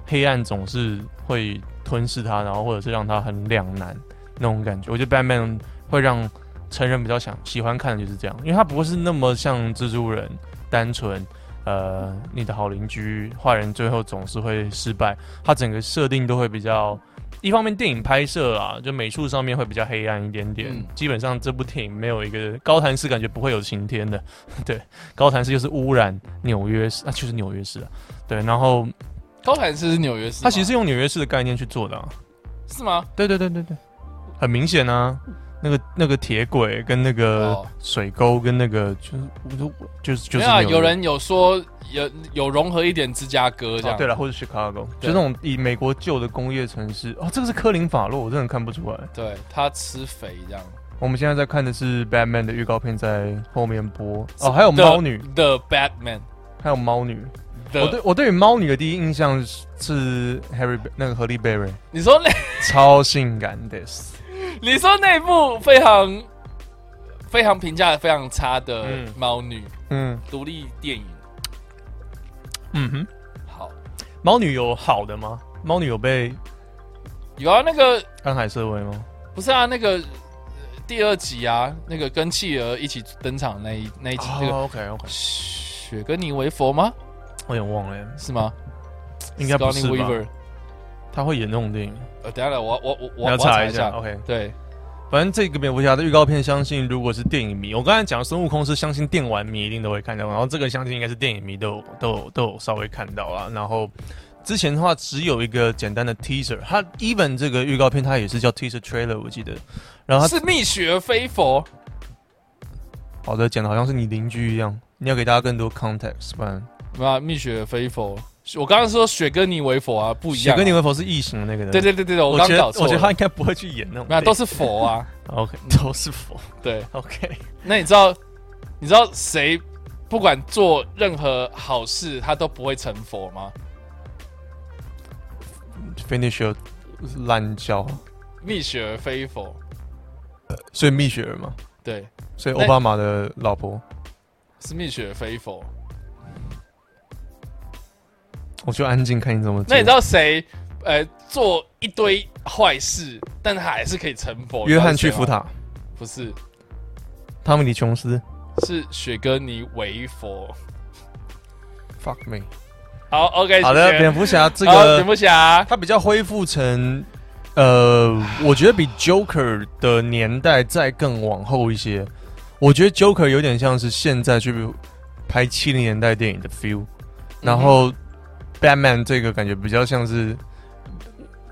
黑暗总是会吞噬他，然后或者是让他很两难那种感觉。我觉得 Batman 会让成人比较想喜欢看的就是这样，因为它不会是那么像蜘蛛人单纯，呃，你的好邻居坏人最后总是会失败。它整个设定都会比较，一方面电影拍摄啊，就美术上面会比较黑暗一点点。嗯、基本上这部电影没有一个高谭市，感觉不会有晴天的。对，高谭市就是污染纽约市，那、啊、就是纽约市啊。对，然后。高谭市是纽约市，它其实是用纽约市的概念去做的，啊，是吗？对对对对对，很明显啊，那个那个铁轨跟那个水沟跟那个就是就就是就是，啊，有人有说有有融合一点芝加哥这样，哦，对了，或者 Chicago，就那种以美国旧的工业城市哦，这个是科林法洛，我真的看不出来，对他吃肥这样。我们现在在看的是 Batman 的预告片，在后面播。哦，还有猫女。The Batman，还有猫女。我对我对于猫女的第一印象是 Harry 那个何丽贝瑞，你说那超性感的，你说那部非常非常评价非常差的猫女，嗯，独立电影，嗯哼，好，猫女有好的吗？猫女有被有啊，那个安海瑟薇吗？不是啊，那个第二集啊，那个跟企鹅一起登场那一那一集，这个 OK OK，雪跟你为佛吗？我有点忘了，是吗？应该不是吧？他会演那种电影？呃，等下来，我我我我要查一下。OK，对，反正这个蝙蝠侠的预告片，相信如果是电影迷，我刚才讲孙悟空是相信电玩迷一定都会看到，然后这个相信应该是电影迷都有都有都有稍微看到了。然后之前的话只有一个简单的 teaser，它 even 这个预告片它也是叫 teaser trailer，我记得。然后是蜜雪飞佛。好的，讲的好像是你邻居一样，你要给大家更多 context，不然。啊，蜜雪飞佛，我刚刚说雪哥尼为佛啊，不一样。雪歌妮薇佛是异形的那个人。对对对对，我刚搞错。我觉得他应该不会去演那种。没有，都是佛啊。OK，都是佛。对，OK。那你知道，你知道谁不管做任何好事，他都不会成佛吗？Finish your 烂叫。蜜雪儿非佛。所以蜜雪儿嘛。对。所以奥巴马的老婆是蜜雪儿非佛。我就安静看你怎么。那你知道谁，呃，做一堆坏事，但他还是可以成佛？约翰·屈服塔？不是，汤米·李琼斯是雪歌妮薇佛。Fuck me。好，OK，好的，蝙蝠侠这个蝙蝠侠，他比较恢复成，呃，我觉得比 Joker 的年代再更往后一些。我觉得 Joker 有点像是现在去拍七零年代电影的 feel，然后。Batman 这个感觉比较像是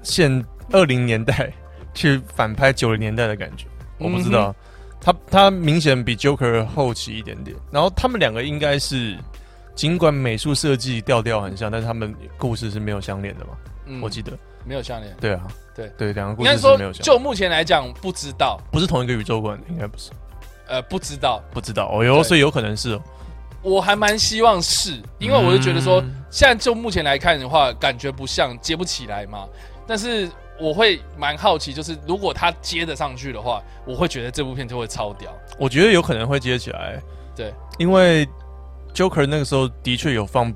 现二零年代 去反拍九零年代的感觉，我不知道，嗯、他他明显比 Joker 后期一点点，然后他们两个应该是尽管美术设计调调很像，但是他们故事是没有相连的嘛？嗯、我记得没有相连。对啊，对对，两个故事是没有相连。就目前来讲，不知道，不是同一个宇宙观，应该不是。呃，不知道，不知道哦哟，所以有可能是哦。我还蛮希望是，因为我就觉得说，嗯现在就目前来看的话，感觉不像接不起来嘛。但是我会蛮好奇，就是如果他接得上去的话，我会觉得这部片就会超屌。我觉得有可能会接起来，对，因为 Joker 那个时候的确有放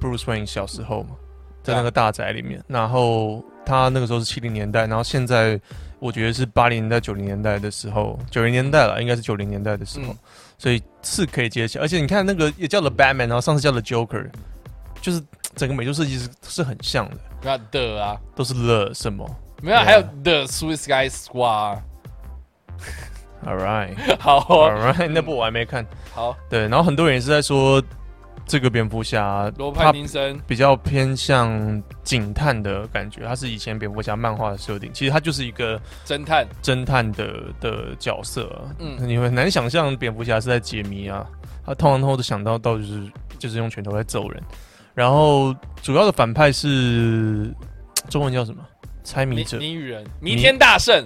Bruce Wayne 小时候嘛，在那个大宅里面，然后他那个时候是七零年代，然后现在我觉得是八零年代、九零年代的时候，九零年代了，应该是九零年代的时候，嗯所以是可以接起来。而且你看那个也叫了 Batman，然后上次叫了 Joker，就是整个美术设计是是很像的，没有的啊，都是了什么没有，还有 The Suicide Squad。？All right，好 All 哦，right，那部我还没看。好，对，然后很多人也是在说这个蝙蝠侠，罗他潘丁森，比较偏向警探的感觉，他是以前蝙蝠侠漫画的设定，其实他就是一个侦探，侦探的的角色、啊。嗯。嗯，你很难想象蝙蝠侠是在解谜啊，他通常都都想到到就是就是用拳头在揍人，然后主要的反派是中文叫什么？猜谜谜者谜语人，弥天大圣。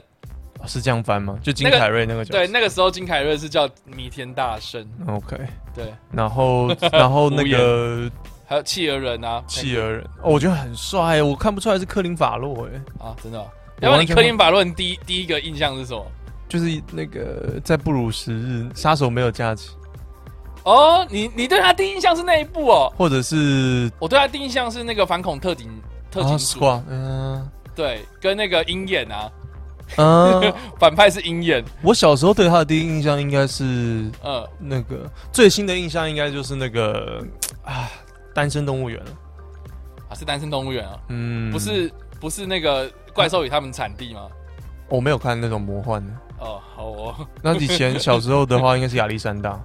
是这样翻吗？就金那个凯瑞那个角色。对，那个时候金凯瑞是叫弥天大圣。OK，对，然后 然后那个还有企鹅人啊，企鹅人，哦，我觉得很帅，我看不出来是克林法洛哎。啊，真的哦。要不然你科林法洛，你第一第一个印象是什么？就是那个在不辱时日，杀手没有假期，哦，你你对他第一印象是那一部哦。或者是我对他第一印象是那个反恐特警特警啊组嗯对，跟那个鹰眼啊，嗯，反派是鹰眼，我小时候对他的第一印象应该是呃，那个最新的印象应该就是那个啊，单身动物园。了，啊是单身动物园啊，嗯，不是不是那个怪兽与他们产地吗？我没有看那种魔幻的，哦，好哦，那以前小时候的话应该是亚历山大，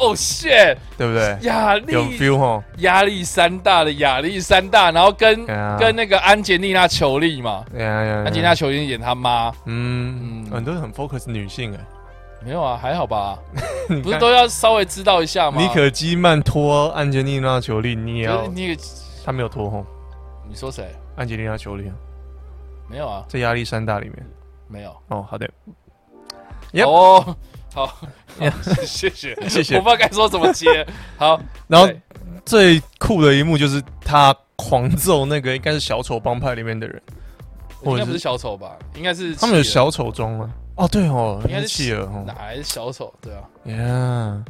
哦 shit，对不对？亚有 feel 哈，亚历山大的亚历山大，然后跟啊跟那个安吉丽娜·裘丽嘛，安吉丽娜·裘丽演他妈，嗯，嗯。很多人很 focus 女性哎，没有啊，还好吧，你不是都要稍微知道一下吗？尼可基曼托安吉丽娜·裘丽，你也要就是，你她没有托吼，你说谁？安吉丽娜·裘丽啊。没有啊，在亚历山大里面。没有。哦，好的。Yep 哦，好，好谢谢，谢谢我不知道该说怎么接。好，然后最酷的一幕就是他狂揍那个应该是小丑帮派里面的人，或者是应该不是小丑吧？应该是他们有，小丑装吗。哦，对哦，应该是企鹅哦哪来的小丑？对啊，，Yeah，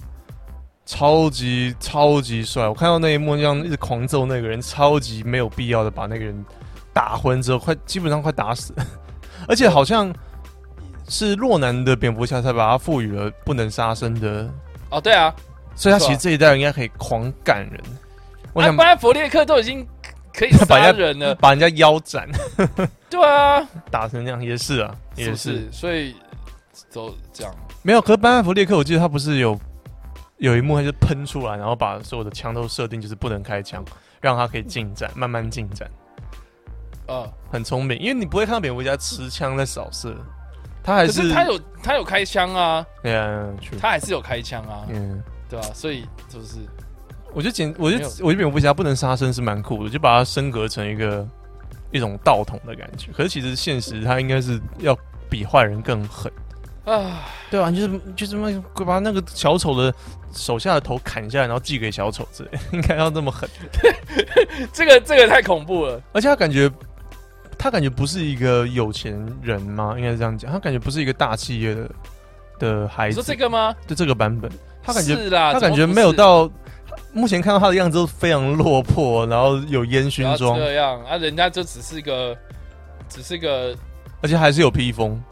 超级超级帅！我看到那一幕，这样一直狂揍那个人，超级没有必要的把那个人打昏之后，快基本上快打死，而且好像是洛南的蝙蝠侠才把他赋予了不能杀生的，哦，对啊，所以他其实这一代应该可以狂干人。我想啊不然弗列克都已经可以杀人了，把人家腰斩，对啊，打成那样也是啊，也是？所以都这样。没有。可是班艾弗列克，我记得他不是有有一幕，他就喷出来，然后把所有的枪都设定就是不能开枪，让他可以进展，慢慢进展，呃，很聪明。因为你不会看到蝙蝠侠持枪在扫射，他还可是是他有他有开枪啊，对啊，他还是有开枪啊，嗯。对啊、所以就是我就简，我觉得没有我觉得蝙蝠侠不能杀生是蛮酷的，就把它升格成一个一种道统的感觉。可是其实现实他应该是要比坏人更狠。啊，对啊，就是就是那把那个小丑的手下的头砍下来，然后寄给小丑之类，应该要这么狠。这个这个太恐怖了。而且他感觉他感觉不是一个有钱人吗？应该是这样讲，他感觉不是一个大企业的的孩子。你说这个吗？就这个版本，他感觉是啦，他感觉没有到。目前看到他的样子都非常落魄，然后有烟不要熏妆，这样啊，人家就只是一个，只是个而且还是有披风，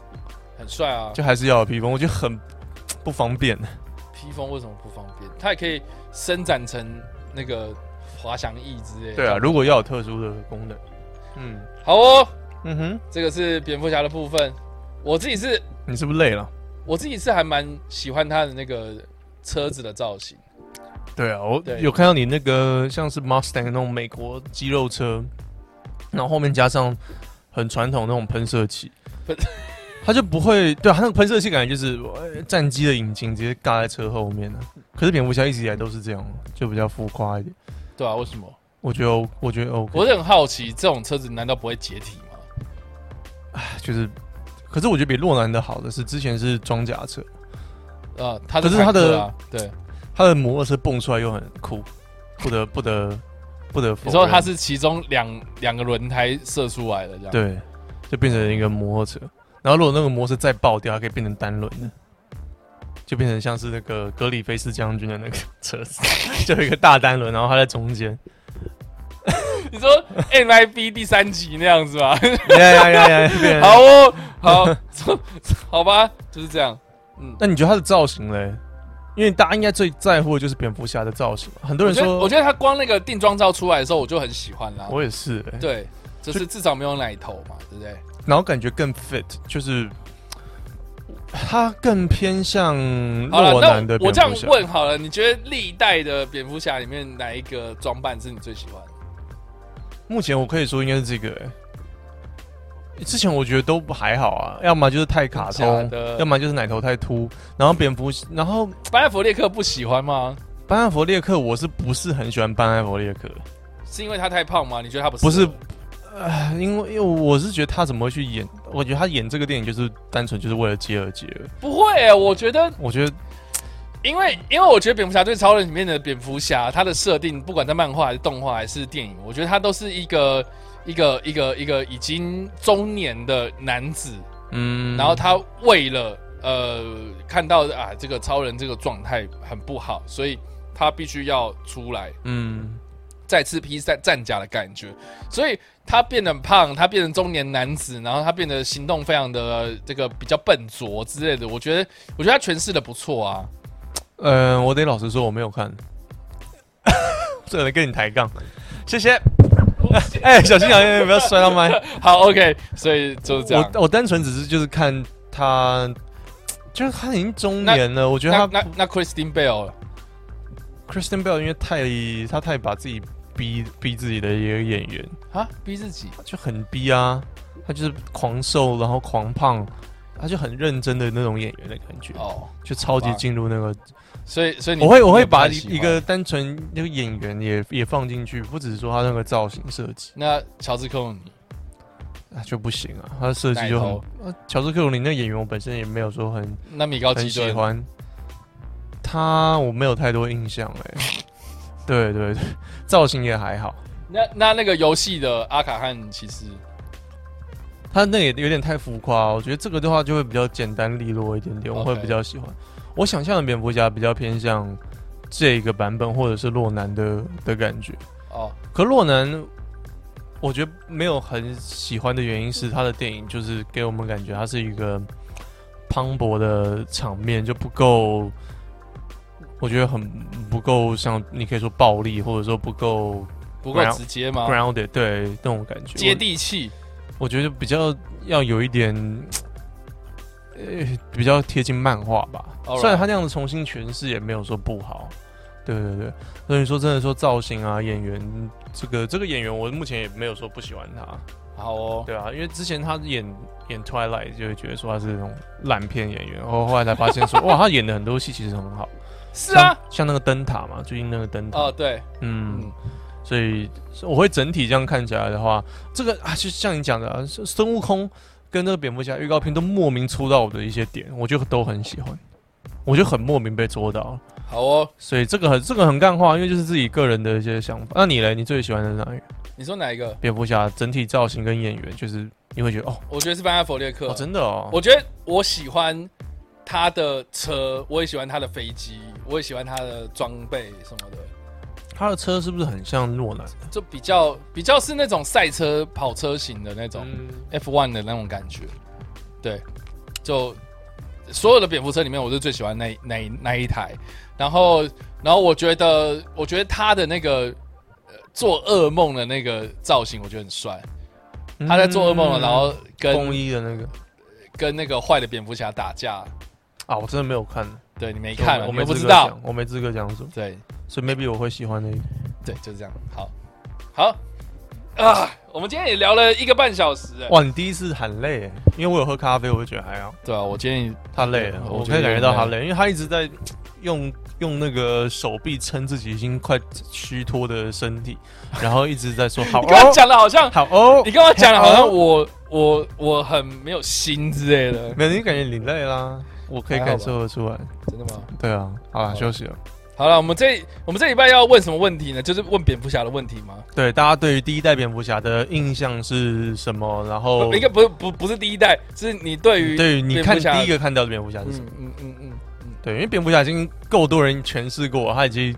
很帅啊。就还是要有披风，我觉得很不方便。披风为什么不方便？它也可以伸展成那个滑翔翼之类的。对啊，如果要有特殊的功能，嗯好哦，嗯哼，这个是蝙蝠侠的部分。我自己是，你是不是累了？我自己是还蛮喜欢他的那个车子的造型。对啊，我对有看到你那个像是 Mustang 那种美国肌肉车，然后后面加上很传统那种喷射器喷，它就不会对啊，它那个喷射器感觉就是呃战机的引擎直接挂在车后面的。可是蝙蝠侠一直以来都是这样，就比较浮夸一点。对啊，为什么？我觉得我觉得 OK，我是很好奇，这种车子难道不会解体吗？就是，可是我觉得比洛南的好的是之前是装甲车，啊，他可是它的对，它的摩托车蹦出来又很酷，不得不得不得否认。你说它是其中两两个轮胎射出来的这样？对，就变成一个摩托车。然后如果那个摩托车再爆掉，它可以变成单轮的，就变成像是那个格里菲斯将军的那个车子，就有一个大单轮，然后它在中间。你说 MIB 第三集那样子吧？呀呀呀呀！好哦，好，好吧，就是这样。嗯，那你觉得他的造型嘞？因为大家应该最在乎的就是蝙蝠侠的造型。很多人说我，我觉得他光那个定妆照出来的时候，我就很喜欢啦。我也是、欸，对，就是至少没有奶头嘛，对不对？然后感觉更 fit，就是他更偏向洛南的蝙蝠侠。我这样问好了，你觉得历代的蝙蝠侠里面哪一个装扮是你最喜欢的？目前我可以说应该是这个、欸。之前我觉得都还好啊，要么就是太卡通，要么就是奶头太凸。然后蝙蝠，然后班艾弗列克不喜欢吗？班艾弗列克我是不是很喜欢班艾弗列克？是因为他太胖吗？你觉得他不是？不是，呃，因为因为我是觉得他怎么会去演？我觉得他演这个电影就是单纯就是为了接而接而。不会、欸，我觉得，我觉得，因为因为我觉得蝙蝠侠对超人里面的蝙蝠侠，他的设定不管在漫画还是动画还是电影，我觉得他都是一个。一个一个一个已经中年的男子，嗯，然后他为了呃看到啊这个超人这个状态很不好，所以他必须要出来，嗯，再次披战战甲的感觉，所以他变得胖，他变成中年男子，然后他变得行动非常的这个比较笨拙之类的，我觉得我觉得他诠释的不错啊，呃，我得老实说我没有看，这个人跟你抬杠，谢谢。哎、欸，小心小心，不要摔到麦。好，OK，所以就是这样。我我单纯只是就是看他，就是他已经中年了。我觉得他那那，那 Christian Bell Christian Bell 因为太他太把自己逼逼自己的一个演员啊，逼自己就很逼啊。他就是狂瘦，然后狂胖，他就很认真的那种演员的感觉哦，就超级进入那个。所以，所以我会我会把一个单纯那个演员也也放进去，不只是说他那个造型设计。那乔治克鲁尼那就不行啊，他的设计就很。乔治克鲁尼那个演员我本身也没有说很那米高基喜欢他，我没有太多印象哎、欸。对对对，造型也还好。那那那个游戏的阿卡汉其实他那也有点太浮夸，我觉得这个的话就会比较简单利落一点点，我会比较喜欢。我想象的蝙蝠侠比较偏向这个版本，或者是洛南的的感觉。哦，可洛南，我觉得没有很喜欢的原因是他的电影就是给我们感觉他是一个磅礴的场面就不够，我觉得很不够像你可以说暴力，或者说不够不够直接吗？Grounded，对，那种感觉接地气。我觉得比较要有一点。呃，比较贴近漫画吧。虽然他那样子重新诠释也没有说不好。对对对，所以说真的说造型啊，演员这个这个演员，我目前也没有说不喜欢他。好哦，对啊，因为之前他演演 Twilight 就会觉得说他是那种烂片演员，然后后来才发现说 哇，他演的很多戏其实很好。是啊，像，像那个灯塔嘛，最近那个灯塔。哦，对，嗯，嗯，所以我会整体这样看起来的话，这个啊，就像你讲的，啊，孙悟空。跟那个蝙蝠侠预告片都莫名戳到我的一些点，我就都很喜欢，我就很莫名被戳到。好哦，所以这个很这个很干话，因为就是自己个人的一些想法。那你嘞？你最喜欢的是哪一个？你说哪一个？蝙蝠侠整体造型跟演员，就是你会觉得哦，我觉得是班艾佛列克。哦，真的哦。我觉得我喜欢他的车，我也喜欢他的飞机，我也喜欢他的装备什么的。他的车是不是很像诺兰？就比较比较是那种赛车跑车型的那种 F1 的那种感觉。对，就所有的蝙蝠车里面，我是最喜欢那那那一台。然后，然后我觉得，我觉得他的那个做噩梦的那个造型，我觉得很帅。他在做噩梦了，然后跟风衣的那个跟那个坏的蝙蝠侠打架啊！我真的没有看，对你没看，我没不知道，我没资格讲什么。对。所以 maybe 我会喜欢那个，对，就是这样。好，好啊，我们今天也聊了一个半小时。哇，你第一次喊累，因为我有喝咖啡，我就觉得还好。对啊，我今天他累了，我可以感觉到他累，因为他一直在用用那个手臂撑自己已经快虚脱的身体，然后一直在说好。你刚刚讲的好像好哦，你刚刚讲的好像我我我很没有心之类的，没有，你感觉你累啦，我可以感受得出来。真的吗？对啊，好了，休息了。好了，我们这我们这礼拜要问什么问题呢？就是问蝙蝠侠的问题吗？对，大家对于第一代蝙蝠侠的印象是什么？然后应该不是不不是第一代，是你对于对于你看第一个看到的蝙蝠侠是什么？嗯嗯嗯嗯，对，因为蝙蝠侠已经够多人诠释过，他已经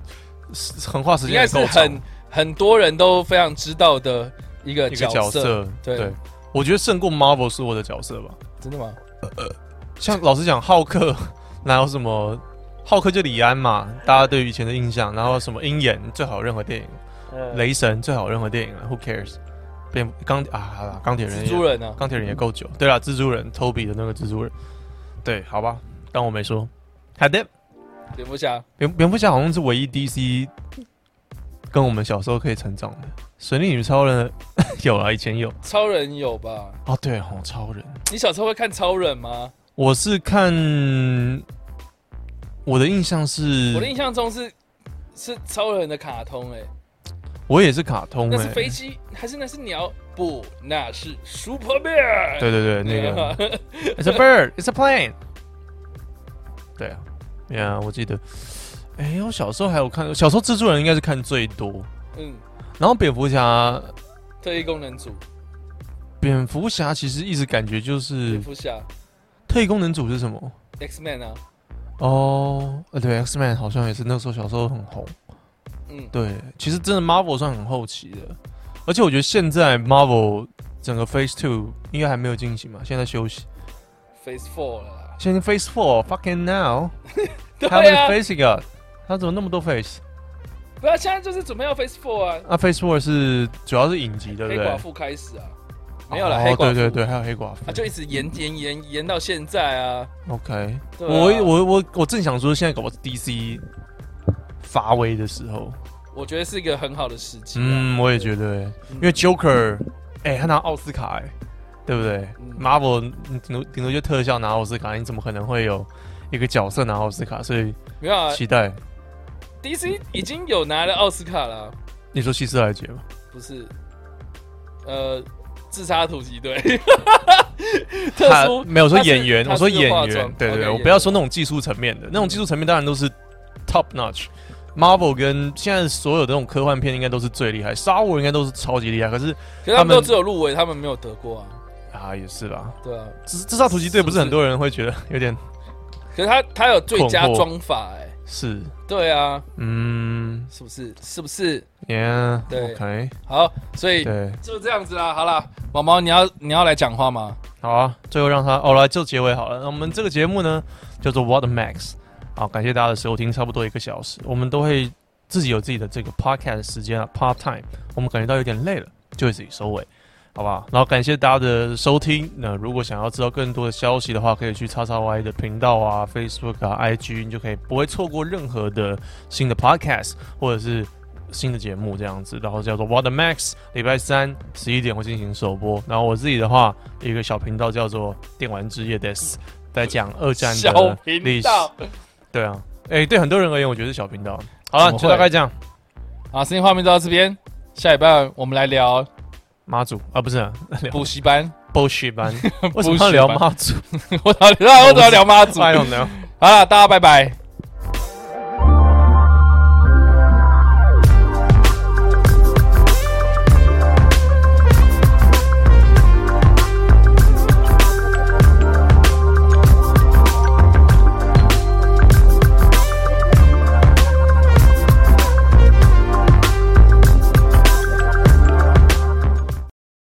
横跨时间应该是很很多人都非常知道的一个角色。角色对，对，我觉得胜过 Marvel 是我的角色吧？真的吗？呃，像老实讲，浩克 哪有什么？浩克就李安嘛，大家对于以前的印象，然后什么鹰眼最好任何电影，雷神最好任何电影，Who cares？变钢啊，钢铁人，蜘蛛人呢？钢铁人也够久。对了，蜘蛛人，Toby 的那个蜘蛛人，对，好吧，当我没说。好的，蝙蝠侠，蝙蝙蝠侠好像是唯一 DC 跟我们小时候可以成长的。神力女超人 有啊，以前有。超人有吧？哦，对哦，超人。你小时候会看超人吗？我是看。我的印象是，我的印象中是是超人的卡通哎、欸，我也是卡通、欸，那是飞机还是那是鸟？不，那是 Super Bear。对对对，那个 It's a bird, It's a plane。对啊，呀、yeah，我记得，哎、欸，我小时候还有看，小时候蜘蛛人应该是看最多，嗯，然后蝙蝠侠特异功能组，蝙蝠侠其实一直感觉就是蝙蝠侠特异功能组是什么？X Man 啊。哦，呃，对，X Man 好像也是那时候小时候很红。嗯，对，其实真的 Marvel 算很后期的，而且我觉得现在 Marvel 整个 Phase Two 应该还没有进行嘛，现在休息。Phase Four 了啦。现在 Phase Four，fucking now。对啊。他们 Phase 一个，他怎么那么多 Phase？不要，现在就是准备要 Phase Four 啊。啊，Phase Four 是主要是影集，对不对？黑寡妇开始啊。没有了，黑寡妇。对对对，还有黑寡妇，他就一直延延延延到现在啊。OK，我我我我正想说，现在搞不好是 DC 发威的时候，我觉得是一个很好的时机。嗯，我也觉得，因为 Joker，哎，他拿奥斯卡，哎，对不对？Marvel 顶多顶多就特效拿奥斯卡，你怎么可能会有一个角色拿奥斯卡？所以没有期待。DC 已经有拿了奥斯卡了。你说希斯莱杰吗？不是，呃。自杀突击队，特殊没有说演员，我说演员，对对对，我不要说那种技术层面的，那种技术层面当然都是 top notch。Marvel 跟现在所有的那种科幻片应该都是最厉害，Star Wars 应该都是超级厉害，可是可是他们都只有入围，他们没有得过啊。啊，也是吧。对啊，自自杀突击队不是很多人会觉得有点，可是他他有最佳装法哎。是，对啊，嗯，是不是？是不是？Yeah，对，OK，好，所以对，就这样子啦。好了，毛毛，你要你要来讲话吗？好啊，最后让他哦来做结尾好了。那我们这个节目呢叫做 What Max，好，感谢大家的收听，差不多一个小时，我们都会自己有自己的这个 podcast 时间啊，part time，我们感觉到有点累了，就会自己收尾。好不好？然后感谢大家的收听。那如果想要知道更多的消息的话，可以去叉叉 Y 的频道啊、Facebook 啊、IG，你就可以不会错过任何的新的 Podcast 或者是新的节目这样子。然后叫做 Water Max，礼拜三十一点会进行首播。然后我自己的话，一个小频道叫做电玩之夜 Des，在讲二战的历史。对啊，哎、欸，对很多人而言，我觉得是小频道。好了，就大概这样。好，声音画面就到这边。下礼拜我们来聊。妈祖啊，不是 补习班，补习班，为什么要聊妈祖？我聊，我怎么要聊妈祖？I don't know。好了，大家拜拜。